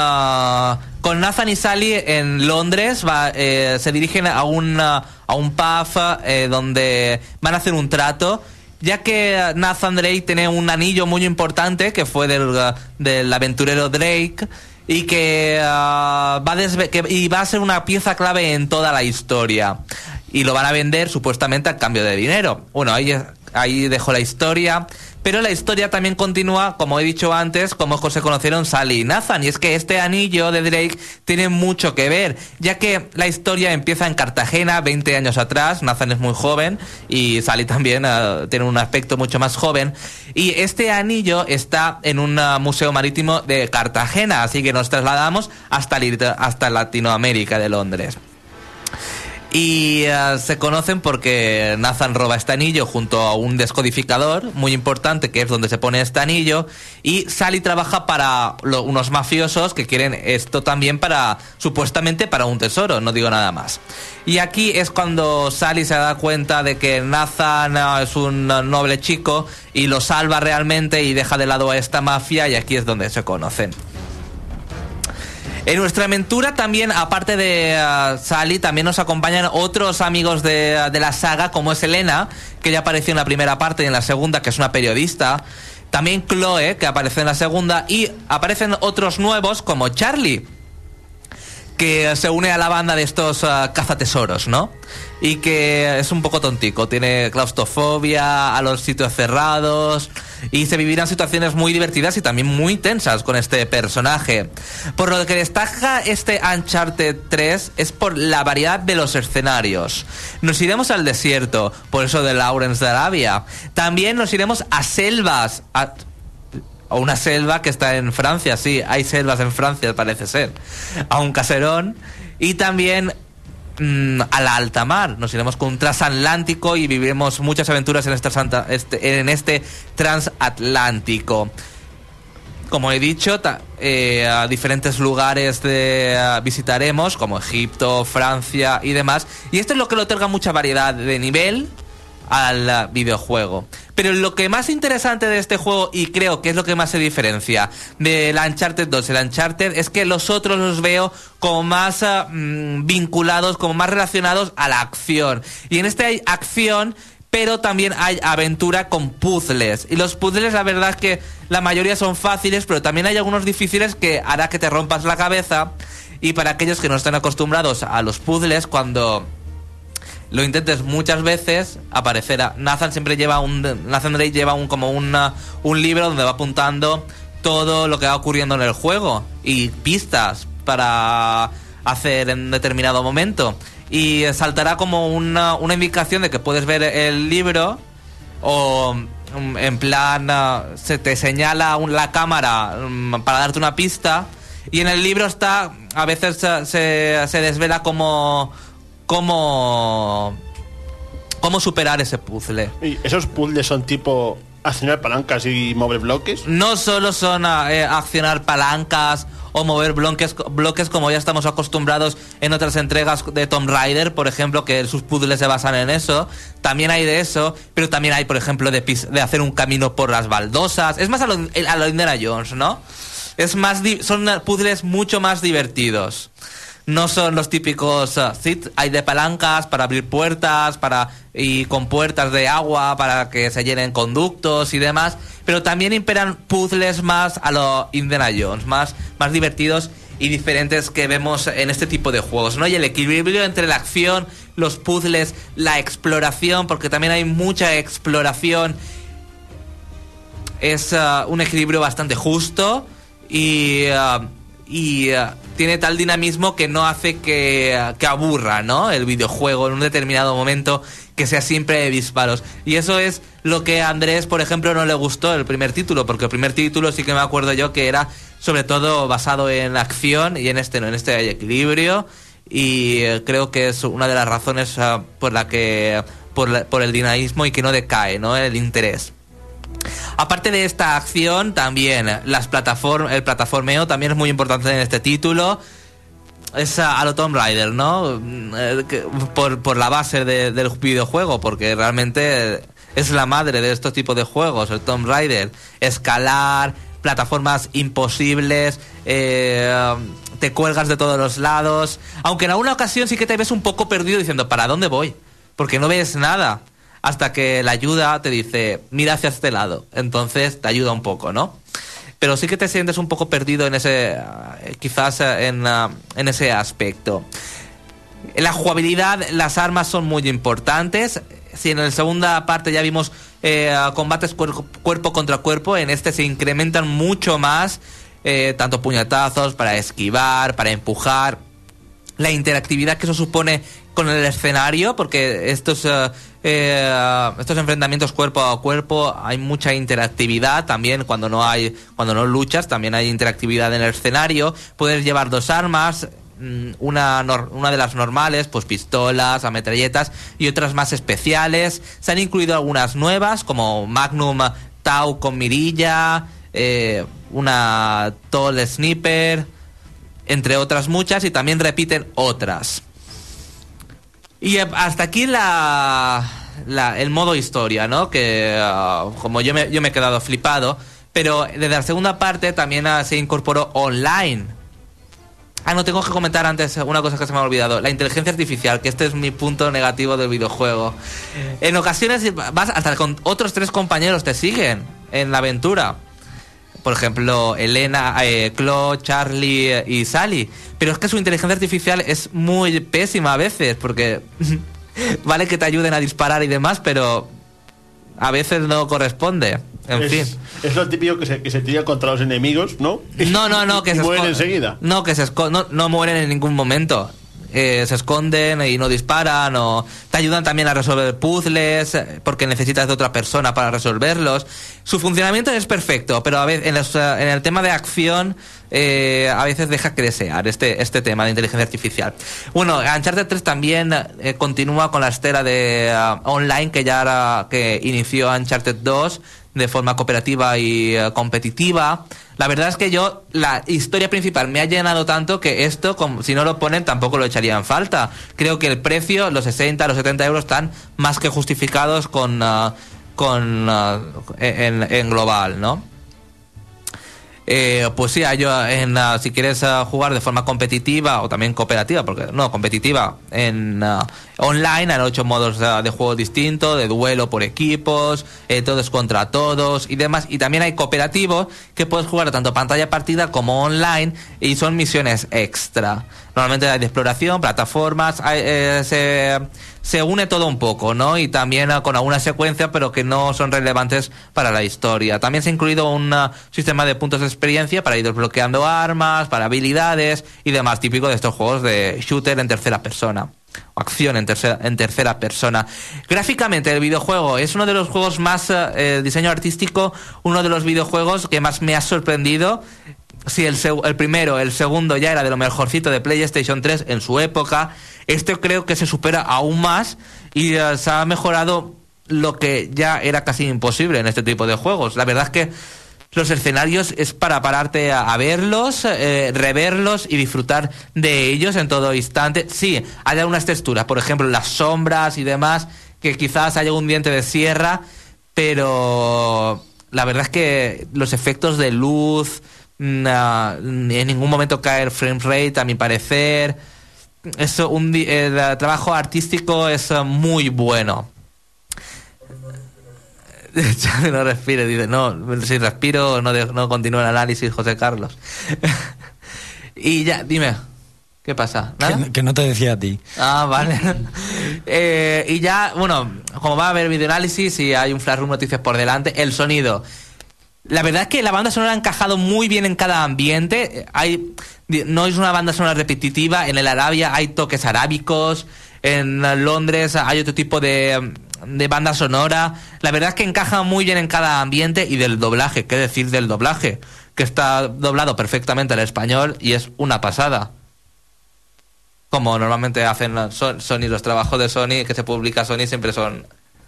con Nathan y Sally en Londres. Va, eh, se dirigen a un, a un pub eh, donde van a hacer un trato. Ya que Nathan Drake tiene un anillo muy importante que fue del, del aventurero Drake. Y que, ah, va a que- y va a ser una pieza clave en toda la historia. Y lo van a vender supuestamente a cambio de dinero. Bueno, ahí, ahí dejo la historia. Pero la historia también continúa, como he dicho antes, como se conocieron Sally y Nathan. Y es que este anillo de Drake tiene mucho que ver, ya que la historia empieza en Cartagena, 20 años atrás. Nathan es muy joven y Sally también eh, tiene un aspecto mucho más joven. Y este anillo está en un eh, museo marítimo de Cartagena, así que nos trasladamos hasta Latinoamérica de Londres. Y eh, se conocen porque Nathan roba este anillo junto a un descodificador muy importante que es donde se pone este anillo y Sally trabaja para unos mafiosos que quieren esto también para supuestamente para un tesoro, no digo nada más. Y aquí es cuando Sally se da cuenta de que Nathan eh, es un noble chico y lo salva realmente y deja de lado a esta mafia y aquí es donde se conocen. En nuestra aventura también, aparte de uh, Sally, también nos acompañan otros amigos de, de la saga, como es Elena, que ya apareció en la primera parte y en la segunda, que es una periodista. También Chloe, que aparece en la segunda. Y aparecen otros nuevos, como Charlie, que se une a la banda de estos uh, cazatesoros, ¿no? Y que es un poco tontico, tiene claustrofobia a los sitios cerrados y se vivirán situaciones muy divertidas y también muy tensas con este personaje. Por lo que destaca este Uncharted 3 es por la variedad de los escenarios. Nos iremos al desierto, por eso de Lawrence de Arabia. También nos iremos a selvas, a, o una selva que está en Francia, sí, hay selvas en Francia, parece ser. A un caserón. Y también mm, a la alta mar. Nos iremos con un transatlántico y viviremos muchas aventuras en este, santa- este- en este transatlántico. Como he dicho, eh, a diferentes lugares de, ah, visitaremos, como Egipto, Francia y demás. Y esto es lo que le otorga mucha variedad de nivel al videojuego. Pero lo que más interesante de este juego, y creo que es lo que más se diferencia del Uncharted 2, el Uncharted, es que los otros los veo como más ah, mm, vinculados, como más relacionados a la acción. Y en este hay acción, pero también hay aventura con puzzles. Y los puzzles, la verdad es que la mayoría son fáciles, pero también hay algunos difíciles que hará que te rompas la cabeza. Y para aquellos que no están acostumbrados a los puzzles, cuando lo intentes muchas veces, aparecerá. Nathan siempre lleva un. Nathan Drake lleva un como una- un libro donde va apuntando todo lo que va ocurriendo en el juego y pistas para hacer en determinado momento. Y saltará como una, una indicación de que puedes ver el libro o mm, en plan ah, se te señala la cámara mm, para darte una pista y en el libro está a veces se, se desvela como cómo cómo superar ese puzzle. Y esos puzzles son tipo accionar palancas y mover bloques. No solo son ah, eh, accionar palancas o mover bloques, bloques como ya estamos acostumbrados en otras entregas de Tomb Raider, por ejemplo, que sus puzzles se basan en eso. También hay de eso, pero también hay, por ejemplo, de, pis- de hacer un camino por las baldosas. Es más a lo, a lo Indiana Jones, ¿no? Es más son puzzles mucho más divertidos. No son los típicos, sí, hay de palancas para abrir puertas, para y con puertas de agua para que se llenen conductos y demás, pero también imperan puzzles más a lo Indiana Jones, más, más divertidos y diferentes que vemos en este tipo de juegos, ¿no? Y el equilibrio entre la acción, los puzzles, la exploración, porque también hay mucha exploración es ah, un equilibrio bastante justo y, ah, y ah, tiene tal dinamismo que no hace que, ah, que aburra ¿no? el videojuego en un determinado momento que sea siempre de disparos. Y eso es lo que a Andrés, por ejemplo, no le gustó el primer título, porque el primer título sí que me acuerdo yo que era sobre todo basado en acción y en este no, en este equilibrio y eh, creo que es una de las razones ah, por la que por, por el dinamismo y que no decae, ¿no? El interés. Aparte de esta acción, también las plataform el plataformeo también es muy importante en este título. Es a, lo Tomb Raider, ¿no? Mm, eh, Por, la base de- del videojuego, porque realmente es la madre de estos tipos de juegos, el Tomb Raider. Escalar, plataformas imposibles, eh, te cuelgas de todos los lados. Aunque en alguna ocasión sí que te ves un poco perdido diciendo, ¿para dónde voy? Porque no ves nada hasta que la ayuda te dice, mira hacia este lado. Entonces te ayuda un poco, ¿no? pero sí que te sientes un poco perdido en ese, eh, quizás eh, en, ah, en ese aspecto. La jugabilidad, las armas son muy importantes. Si en la segunda parte ya vimos eh, combates cuer- cuerpo contra cuerpo, en este se incrementan mucho más, tanto puñetazos para esquivar, para empujar la interactividad que eso supone con el escenario, porque estos, eh, eh, estos enfrentamientos cuerpo a cuerpo hay mucha interactividad también cuando no hay, cuando no luchas, también hay interactividad en el escenario. Puedes llevar dos armas, mm, una, una de las normales, pues pistolas, ametralletas y otras más especiales. Se han incluido algunas nuevas, como Magnum Tau con mirilla, eh, una Tall Sniper, entre otras muchas, y también repiten otras. Y eh, hasta aquí la, la- el modo historia, ¿no? Que ah, como yo me, yo me he quedado flipado, pero desde la segunda parte también ah, se incorporó online. Ah, no, tengo que comentar antes una cosa que se me ha olvidado. La inteligencia artificial, que este es mi punto negativo del videojuego. En ocasiones vas hasta con otros tres compañeros te siguen en la aventura. Por ejemplo, Elena, eh, Chloe, Charlie eh, y Sally. Pero es que su inteligencia artificial es muy pésima a veces, porque vale que te ayuden a disparar y demás, pero a veces no corresponde. En es, fin. es lo típico que se, que se tira contra los enemigos, ¿no? No, no, no, que se mueren enseguida. No, que se no, no mueren en ningún momento. Eh, se esconden y no disparan o te ayudan también a resolver puzzles eh, porque necesitas de otra persona para resolverlos. Su funcionamiento es perfecto, pero a veces en, los, eh, en el tema de acción eh, a veces deja que desear este, este tema de inteligencia artificial. Bueno, Uncharted 3 también continúa con la estela de ah, online que ya que inició Uncharted 2 de forma cooperativa y eh, competitiva. La verdad es que yo, la historia principal me ha llenado tanto que esto, como, si no lo ponen, tampoco lo echaría en falta. Creo que el precio, los 60, los 70 euros, están más que justificados con, ah, con en, en global, ¿no? Eh, pues sí, hay, ah, en, si quieres ah, jugar de forma competitiva o también cooperativa, porque no, competitiva, en ah, online hay ocho modos de juego distintos, de duelo por equipos, eh, todos contra todos y demás. Y también hay cooperativo que puedes jugar tanto pantalla partida como online y son misiones extra. Normalmente hay de exploración, plataformas, eh, se, se une todo un poco, ¿no? Y también ah, con algunas secuencias, pero que no son relevantes para la historia. También se ha incluido un ah, sistema de puntos de experiencia para ir desbloqueando armas, para habilidades y demás, típico de estos juegos de shooter en tercera persona. O acción en tercera, en tercera persona. Gráficamente, el videojuego es uno de los juegos más. eh, eh, diseño artístico, uno de los videojuegos que más me ha sorprendido. Si el, el primero, el segundo ya era de lo mejorcito de PlayStation 3 en su época, este creo que se supera aún más y eh, se ha mejorado lo que ya era casi imposible en este tipo de juegos. La verdad es que los escenarios es para pararte a, a verlos, eh, reverlos y disfrutar de ellos en todo instante. Sí, hay algunas texturas, por ejemplo, las sombras y demás, que quizás haya un diente de sierra, pero la verdad es que los efectos de luz, ah, en ningún momento cae el frame rate, a mi parecer. Eso, un, el eh, trabajo artístico es muy bueno. No respire, dice, no, si respiro no, de- no continúa el análisis, José Carlos. y ya, dime, ¿qué pasa? ¿Nada? Que, que no te decía a ti. Ah, vale. Eh, y ya, bueno, como va a haber videoanálisis y hay un flash room noticias por delante, el sonido. La verdad es que la banda sonora ha encajado muy bien en cada ambiente. Hay, no es una banda sonora repetitiva. En el Arabia hay toques arábicos. En Londres hay otro tipo de, de banda sonora. La verdad es que encaja muy bien en cada ambiente y del doblaje. ¿Qué decir del doblaje? Que está doblado perfectamente al español y es una pasada como normalmente hacen Sony, los trabajos de Sony que se publica Sony siempre son...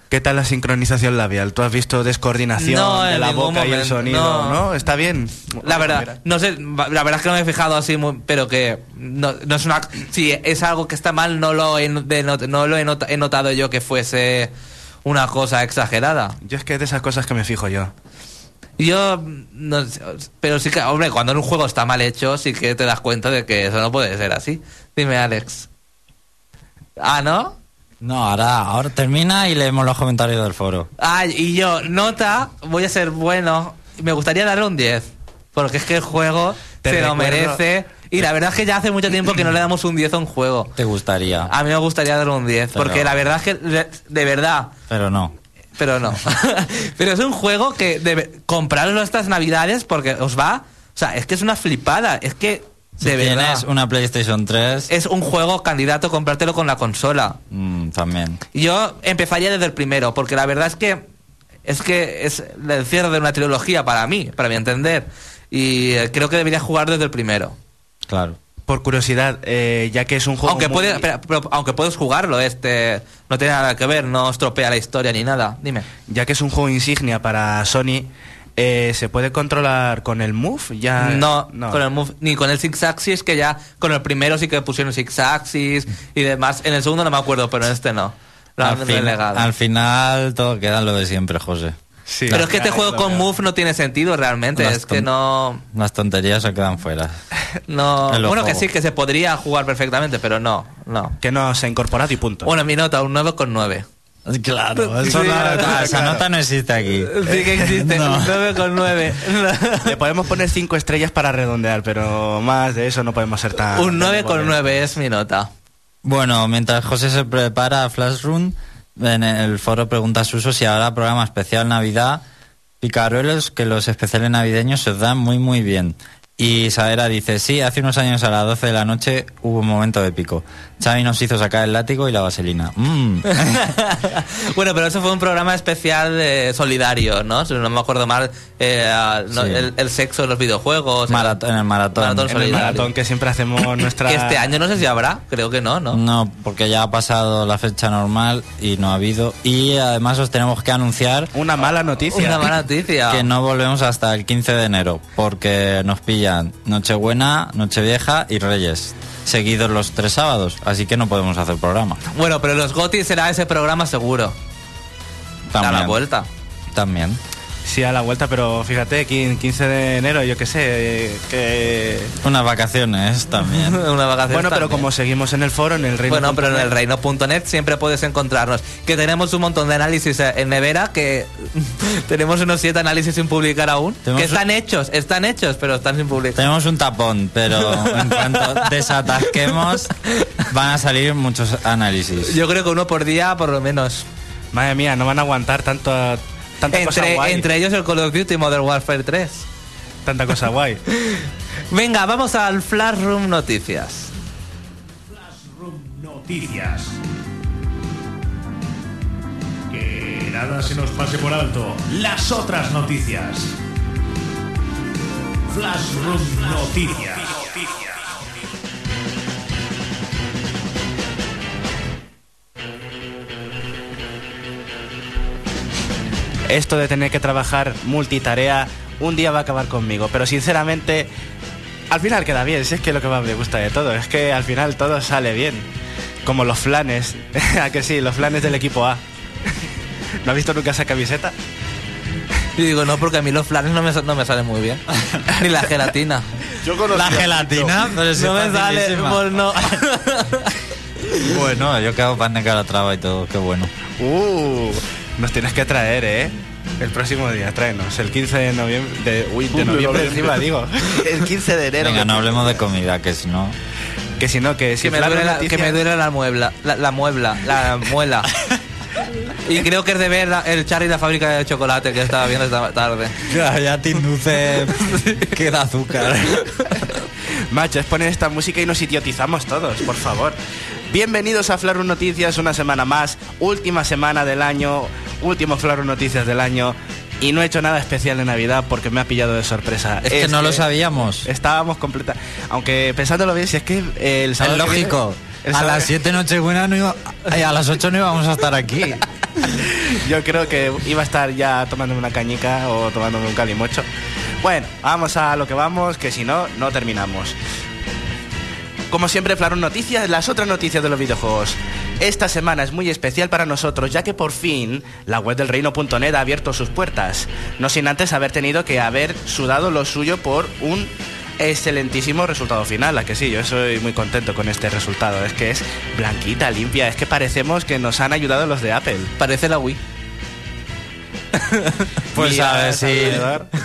¿Qué tal la sincronización labial? ¿Tú has visto descoordinación No, de en la boca y el sonido? no. No. ¿Está bien? La verdad, no sé, la verdad es que no me he fijado así, muy- pero que no, no es una... Si es algo que está mal, no lo he, no lo he, not- he notado yo que fuese una cosa exagerada. Yo es que es de esas cosas que me fijo yo. Yo, no sé, pero sí que, hombre, cuando un juego está mal hecho, sí que te das cuenta de que eso no puede ser así. Dime, Alex. Ah, ¿no? No, ahora, ahora termina y leemos los comentarios del foro. Ay, y yo, nota, voy a ser bueno. Me gustaría darle un 10. Porque es que el juego Te se lo merece. Y la verdad es que ya hace mucho tiempo que no le damos un 10 a un juego. Te gustaría, A mí me gustaría darle un 10, Pero- porque la verdad es que, de, de verdad, pero no. pero no. pero es un juego que debe comprarlo estas navidades porque os va. O sea, es que es una flipada. Es que, Si de verdad, tienes una PlayStation 3, es un juego candidato a comprártelo con la consola. mm, también. Yo empezaría desde el primero, porque la verdad es que es que es el cierre de una trilogía para mí, para mi entender. Y eh, creo que debería jugar desde el primero. Claro. Por curiosidad, eh, ya que es un juego. Aunque, muy- puede, espera, pero aunque puedes jugarlo, este no tiene nada que ver, no estropea la historia ni nada. Dime. ya que es un juego insignia para Sony, eh, ¿se puede controlar con el Move? Ya, no, con el move- ni con el Six Axis, que ya con el primero sí que pusieron Six Axis y demás. En el segundo no me acuerdo, pero en este no. Lo Al, han fin- relegado. al final todo queda lo de siempre, José. Sí, pero es que este juego con veo. Move no tiene sentido realmente. Las es que no. Las tonterías se quedan fuera. no bueno, que sí, que se podría jugar perfectamente, pero no. no. Que no se ha incorporado y punto. Bueno, mi nota, un 9 con 9. Claro, eso no- esa nota no existe aquí. Sí que existe, No. un 9 con 9. Le podemos poner cinco estrellas para redondear, pero más de eso no podemos ser tan. un 9 con tan 9 es mi nota. Bueno, mientras José se prepara a Flash Run, en el foro pregunta a Suso si habrá programa especial Navidad. Picaruelos, que los especiales navideños se os dan muy, muy bien. Y Saera dice, sí, hace unos años a las 12 de la noche hubo un momento épico. Xavi nos hizo sacar el látigo y la vaselina. Mm. bueno, pero eso fue un programa especial eh, solidario, ¿no? Si no me acuerdo mal, eh, no, Sí. el, el sexo en los videojuegos. Maratón- en el maratón. Maratón En el maratón que siempre hacemos nuestra. Que este año no sé si habrá, creo que no, ¿no? No, porque ya ha pasado la fecha normal y no ha habido. Y además os tenemos que anunciar Una mala noticia. Una mala noticia. que no volvemos hasta el 15 de enero, porque nos Nochebuena, Nochevieja y Reyes, seguidos los tres sábados, así que no podemos hacer programa. Bueno, pero los GOTI será ese programa seguro. También. la vuelta. También. Sí, a la vuelta, pero fíjate, quin- 15 de enero, yo qué sé, eh, que... Unas vacaciones también. Una vacación Bueno, pero también. como seguimos en el foro, en el reino... Bueno, pero en el reino.net siempre puedes encontrarnos. Que tenemos un montón de análisis en Nevera, que tenemos unos siete análisis sin publicar aún. Que están hechos, están hechos, pero están sin publicar. Tenemos un tapón, pero en cuanto desatasquemos van a salir muchos análisis. Yo creo que uno por día, por lo menos. Madre mía, no van a aguantar tanto, tanta cosa Entre, guay. entre ellos el Call of Duty Modern Warfare 3. Tanta cosa guay. Venga, vamos al Flash Room Noticias. Noticias. Que nada se nos pase por alto. Las otras noticias. Flash Room Noticias. Esto de tener que trabajar multitarea, un día va a acabar conmigo. Pero sinceramente, al final queda bien. Si es que lo que más me gusta de todo, es que al final todo sale bien. Como los flanes. ¿A que sí? Los flanes del equipo A. ¿No has visto nunca esa camiseta? Y digo, no, porque a mí los flanes no me, no me salen muy bien. Ni la gelatina. Yo conozco La gelatina, si no es me sale, facilísima. pues no. Bueno, yo que hago pan de calatrava y todo, qué bueno. Uh, nos tienes que traer, ¿eh? El próximo día, tráenos. El 15 de noviembre. De, uy, de noviembre encima, digo. El 15 de enero. Venga, no hablemos de comida, que si no... Que si no, que si que, me duele la, noticia- que me duele la muebla. La, la muebla, la muela. Y creo que es de ver la- el Charlie y la fábrica de chocolate que estaba viendo esta tarde. Ya, ya te induce que da azúcar. Macho, es poner esta música y nos idiotizamos todos, por favor. Bienvenidos a Flarum Noticias, una semana más, última semana del año, último Flarum Noticias del año. Y no he hecho nada especial de Navidad porque me ha pillado de sorpresa. Es que no lo sabíamos. Estábamos completa. Aunque pensándolo bien, si es que el Es sábado. viene- lógico. el A sábado- las 7 Nochebuena no iba, ay, a las 8 no íbamos a estar aquí. Yo creo que iba a estar ya tomándome una cañica o tomándome un calimocho. Bueno, vamos a lo que vamos, que si no, no terminamos. Como siempre, Flaron Noticias, las otras noticias de los videojuegos. Esta semana es muy especial para nosotros, ya que por fin la web del reino.net ha abierto sus puertas. No sin antes haber tenido que haber sudado lo suyo por un excelentísimo resultado final. A que sí, yo soy muy contento con este resultado. Es que es blanquita, limpia. Es que parecemos que nos han ayudado los de Apple. Parece la Wii. Pues Mira a ver si,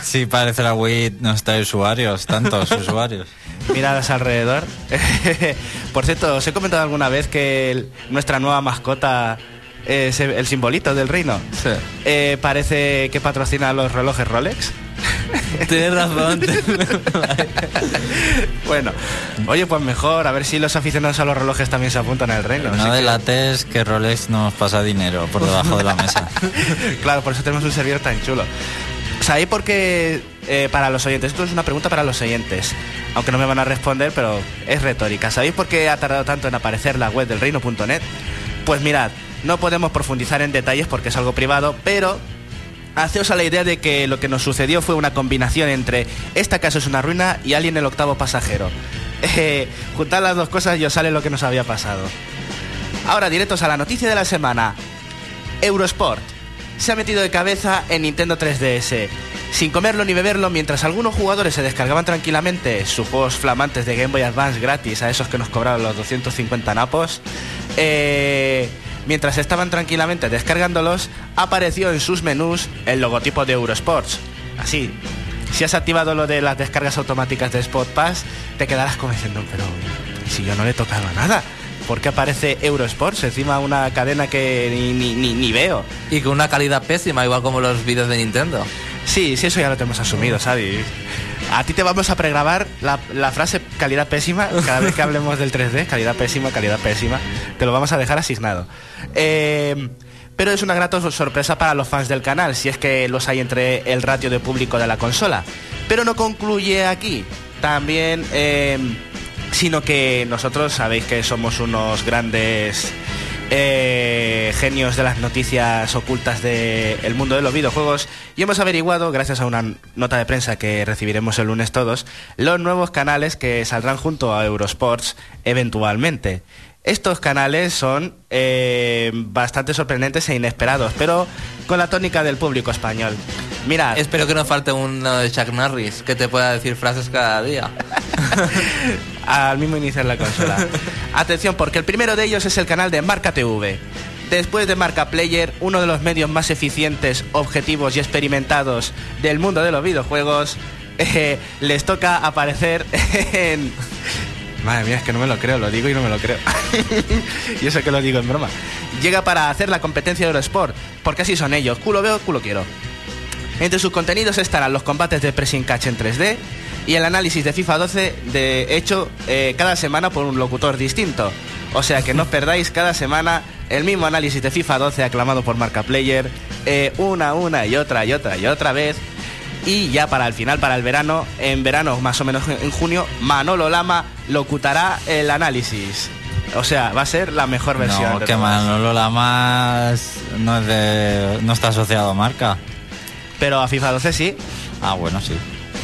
si parece la Wii no está usuarios, tantos usuarios. miradas alrededor. Por cierto, os he comentado alguna vez que el- nuestra nueva mascota es el el simbolito del reino. Sí. Eh, parece que patrocina los relojes Rolex. Tienes razón. Bueno, oye, pues mejor, a ver si los aficionados a los relojes también se apuntan al reino. No Así que- delates que Rolex nos pasa dinero por debajo de la mesa. claro, por eso tenemos un servidor tan chulo. ¿Sabéis por qué eh, para los oyentes? Esto es una pregunta para los oyentes, aunque no me van a responder, pero es retórica. ¿Sabéis por qué ha tardado tanto en aparecer la web del reino.net? Pues mirad, no podemos profundizar en detalles porque es algo privado, pero haceos a la idea de que lo que nos sucedió fue una combinación entre esta casa es una ruina y alguien el octavo pasajero. Eh, juntad las dos cosas y os sale lo que nos había pasado. Ahora, directos a la noticia de la semana. Eurosport se ha metido de cabeza en Nintendo 3DS. Sin comerlo ni beberlo, mientras algunos jugadores se descargaban tranquilamente sus juegos flamantes de Game Boy Advance gratis a esos que nos cobraron los 250 napos, eh, mientras estaban tranquilamente descargándolos, apareció en sus menús el logotipo de Eurosports. Así, si has activado lo de las descargas automáticas de Spot Pass, te quedarás como diciendo, pero ¿y si yo no le he tocado nada. ¿Por qué aparece Eurosports encima una cadena que ni, ni, ni, ni veo? y con una calidad pésima, igual como los vídeos de Nintendo. Sí, sí, eso ya lo tenemos asumido, ¿sabes? A ti te vamos a pregrabar la, frase calidad pésima cada vez que hablemos del 3D, calidad pésima, calidad pésima. Te lo vamos a dejar asignado. Eh, pero es una grata sorpresa para los fans del canal, si es que los hay entre el ratio de público de la consola. Pero no concluye aquí. También, eh, sino que nosotros sabéis que somos unos grandes eh, genios de las noticias ocultas del mundo de los videojuegos y hemos averiguado, gracias a una nota de prensa que recibiremos el lunes todos, los nuevos canales que saldrán junto a Eurosports eventualmente. Estos canales son eh, bastante sorprendentes e inesperados, pero con la tónica del público español. Mira, Espero que no falte uno de Chuck Norris que te pueda decir frases cada día. al mismo iniciar la consola. Atención, porque el primero de ellos es el canal de Marca TV. Después de Marca Player, uno de los medios más eficientes, objetivos y experimentados del mundo de los videojuegos, eh, les toca aparecer en... Madre mía, es que no me lo creo, lo digo y no me lo creo. y eso que lo digo en broma. Llega para hacer la competencia de Eurosport, porque así son ellos. Culo veo, culo quiero. Entre sus contenidos estarán los combates de pressing catch en 3D y el análisis de FIFA 12 de hecho eh, cada semana por un locutor distinto. O sea que no os perdáis cada semana el mismo análisis de FIFA 12 aclamado por Marca Player eh, una, una y otra y otra y otra vez. Y ya para el final, para el verano, en verano más o menos en junio, Manolo Lama locutará el análisis. O sea, va a ser la mejor versión. No, de que todas. Manolo Lamas no, es de, no está asociado a marca. Pero a FIFA 12 sí, Ah, bueno, sí.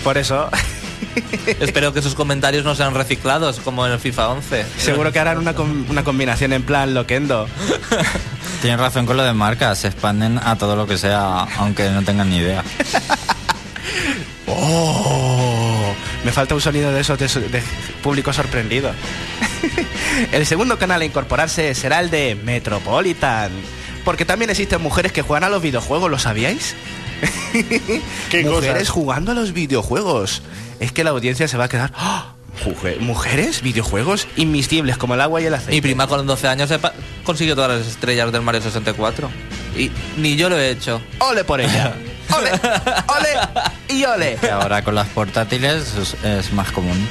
por eso Espero que sus comentarios no sean reciclados como en el FIFA 11. seguro que harán una, com- una combinación en plan loquendo. Tienes razón con lo de marca, se expanden a todo lo que sea, aunque no tengan ni idea. ¡Oh! Me falta un sonido de esos de, de público sorprendido. el segundo canal a incorporarse será el de Metropolitan. Porque también existen mujeres que juegan a los videojuegos, ¿lo sabíais? ¿Qué mujeres cosas? jugando a los videojuegos. Es que la audiencia se va a quedar. ¡Ah! Mujer- ¿Mujeres? ¿Videojuegos? Inmiscibles como el agua y el aceite. Mi prima con 12 años consiguió todas las estrellas del Mario 64. Y ni yo lo he hecho. ¡Ole por ella! ¡Ole! ¡Ole! ¡Y ole! Que ahora con las portátiles es, es más común.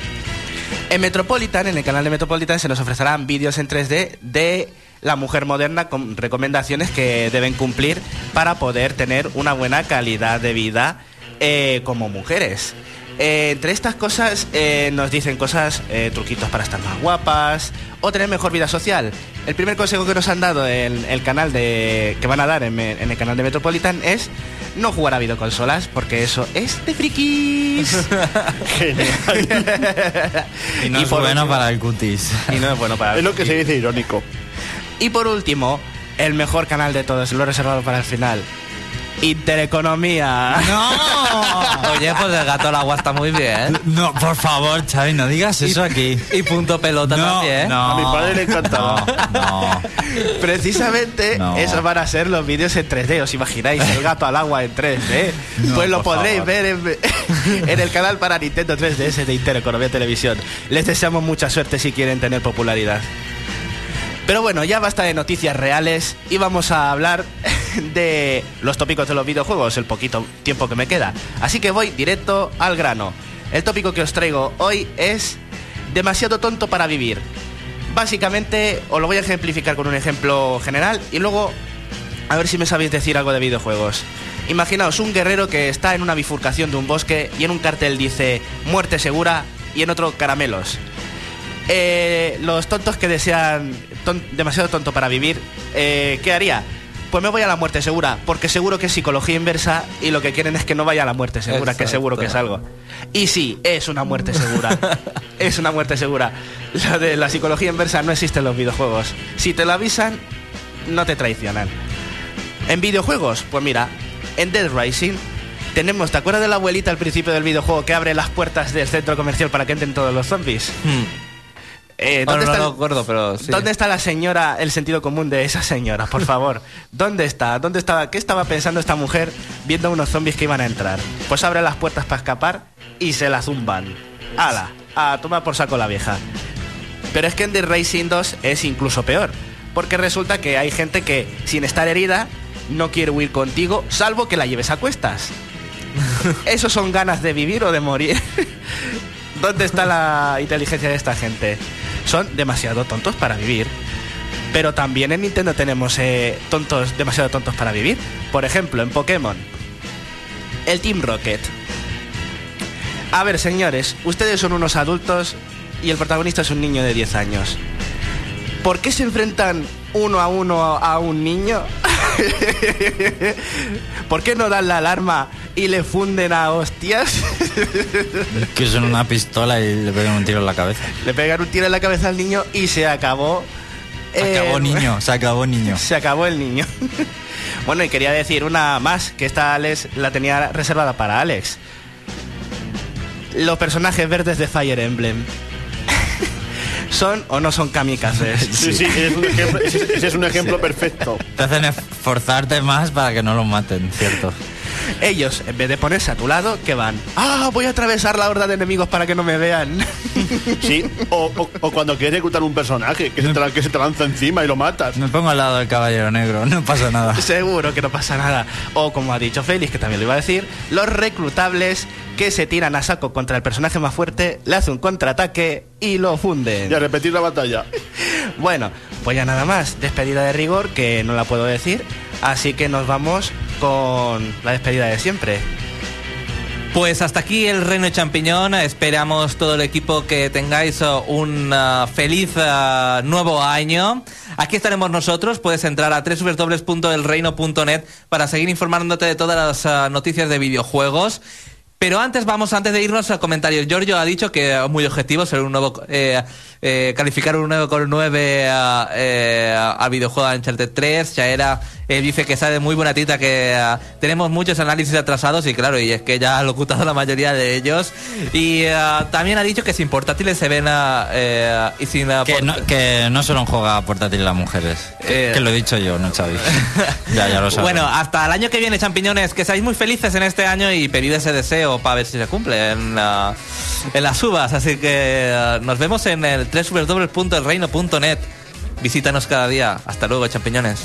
En Metropolitan, en el canal de Metropolitan, se nos ofrecerán vídeos en 3D de la mujer moderna con recomendaciones que deben cumplir para poder tener una buena calidad de vida eh, como mujeres. Eh, entre estas cosas eh, nos dicen cosas, eh, truquitos para estar más guapas o tener mejor vida social. El primer consejo que nos han dado en el canal de que van a dar en, en el canal de Metropolitan es no jugar a videoconsolas porque eso es de frikis. Genial. Y no es por bueno último- para el cutis. y no es bueno para es lo que se dice irónico. Y por último, el mejor canal de todos, lo he reservado para el final. Intereconomía. ¡No! Oye, pues el gato al agua está muy bien. No, por favor, Xavi, no digas eso aquí. Y punto pelota No, también. no. A mi padre le encantaba. No, no. Precisamente No. esos van a ser los vídeos en 3D, ¿os imagináis? El gato al agua en 3D. No, pues lo podréis favor. ver en, en el canal para Nintendo 3DS de Intereconomía Televisión. Les deseamos mucha suerte si quieren tener popularidad. Pero bueno, ya basta de noticias reales y vamos a hablar de los tópicos de los videojuegos, el poquito tiempo que me queda. Así que voy directo al grano. El tópico que os traigo hoy es demasiado tonto para vivir. Básicamente, os lo voy a ejemplificar con un ejemplo general y luego a ver si me sabéis decir algo de videojuegos. Imaginaos un guerrero que está en una bifurcación de un bosque y en un cartel dice muerte segura y en otro caramelos. Eh, los tontos que desean demasiado tonto para vivir, eh, ¿qué haría? Pues me voy a la muerte segura, porque seguro que es psicología inversa y lo que quieren es que no vaya a la muerte segura, que seguro que es algo. Y sí, es una muerte segura. es una muerte segura. Lo de la psicología inversa no existe en los videojuegos. Si te lo avisan, no te traicionan. En videojuegos, pues mira, en Dead Rising tenemos, ¿te acuerdas de la abuelita al principio del videojuego que abre las puertas del centro comercial para que entren todos los zombies? Hmm. Eh, Bueno, no el- lo acuerdo, pero sí. ¿Dónde está la señora, el sentido común de esa señora, por favor? ¿Dónde está? ¿Dónde estaba? ¿Qué estaba pensando esta mujer viendo unos zombies que iban a entrar? Pues abre las puertas para escapar y se la zumban. ¡Hala! A tomar por saco la vieja. Pero es que en The Racing 2 es incluso peor. Porque resulta que hay gente que, sin estar herida, no quiere huir contigo, salvo que la lleves a cuestas. ¿Esos son ganas de vivir o de morir? ¿Dónde está la inteligencia de esta gente? Son demasiado tontos para vivir. Pero también en Nintendo tenemos eh, tontos, demasiado tontos para vivir. Por ejemplo, en Pokémon, el Team Rocket. A ver, señores, ustedes son unos adultos y el protagonista es un niño de 10 años. ¿Por qué se enfrentan uno a uno a un niño? ¿Por qué no dan la alarma y le funden a hostias? Que son una pistola y le pegan un tiro en la cabeza. le pegan un tiro en la cabeza al niño y se acabó. Se acabó eh, niño, se acabó niño. Se acabó el niño. bueno, y quería decir una más, que esta Alex la tenía reservada para Alex. Los personajes verdes de Fire Emblem. ¿Son o no son kamikazes? Sí, sí, ese es un ejemplo, ese- es un ejemplo perfecto. Te hacen esforzarte más para que no lo maten, ¿cierto? Ellos, en vez de ponerse a tu lado, ¿qué van? ¡Ah, voy a atravesar la horda de enemigos para que no me vean! Sí, o, o- o cuando quieres ejecutar un personaje que se, te, que se te lanza encima y lo matas. Me pongo al lado del caballero negro, no pasa nada. Seguro que no pasa nada. O como ha dicho Félix, que también lo iba a decir, los reclutables que se tiran a saco contra el personaje más fuerte, le hace un contraataque y lo funden. Y a repetir la batalla. Bueno, pues ya nada más. Despedida de rigor, que no la puedo decir. Así que nos vamos con la despedida de siempre. Pues hasta aquí el Reino Champiñón. Esperamos todo el equipo que tengáis uh, un uh, feliz uh, nuevo año. Aquí estaremos nosotros. Puedes entrar a www.elreino.net para seguir informándote de todas las noticias de videojuegos. Pero antes vamos, antes de irnos a comentarios, Giorgio ha dicho que es muy objetivo ser un nuevo, eh, eh, calificar un 9 con 9 a, eh, al videojuego de Uncharted 3. Ya era, eh, dice que sabe muy buena tita que eh, tenemos muchos análisis atrasados y claro, y es que ya ha locutado la mayoría de ellos. Y eh, también ha dicho que sin portátiles se ven eh, y sin Que no, que no solo juega portátil las mujeres. Que lo he dicho yo, no Xavi. ya, ya lo sabes. Bueno, hasta el año que viene, champiñones, que seáis muy felices en este año y pedid ese deseo para ver si se cumple en, en las uvas. Así que eh, nos vemos en el www.elreino.net. Visítanos cada día. Hasta luego, champiñones.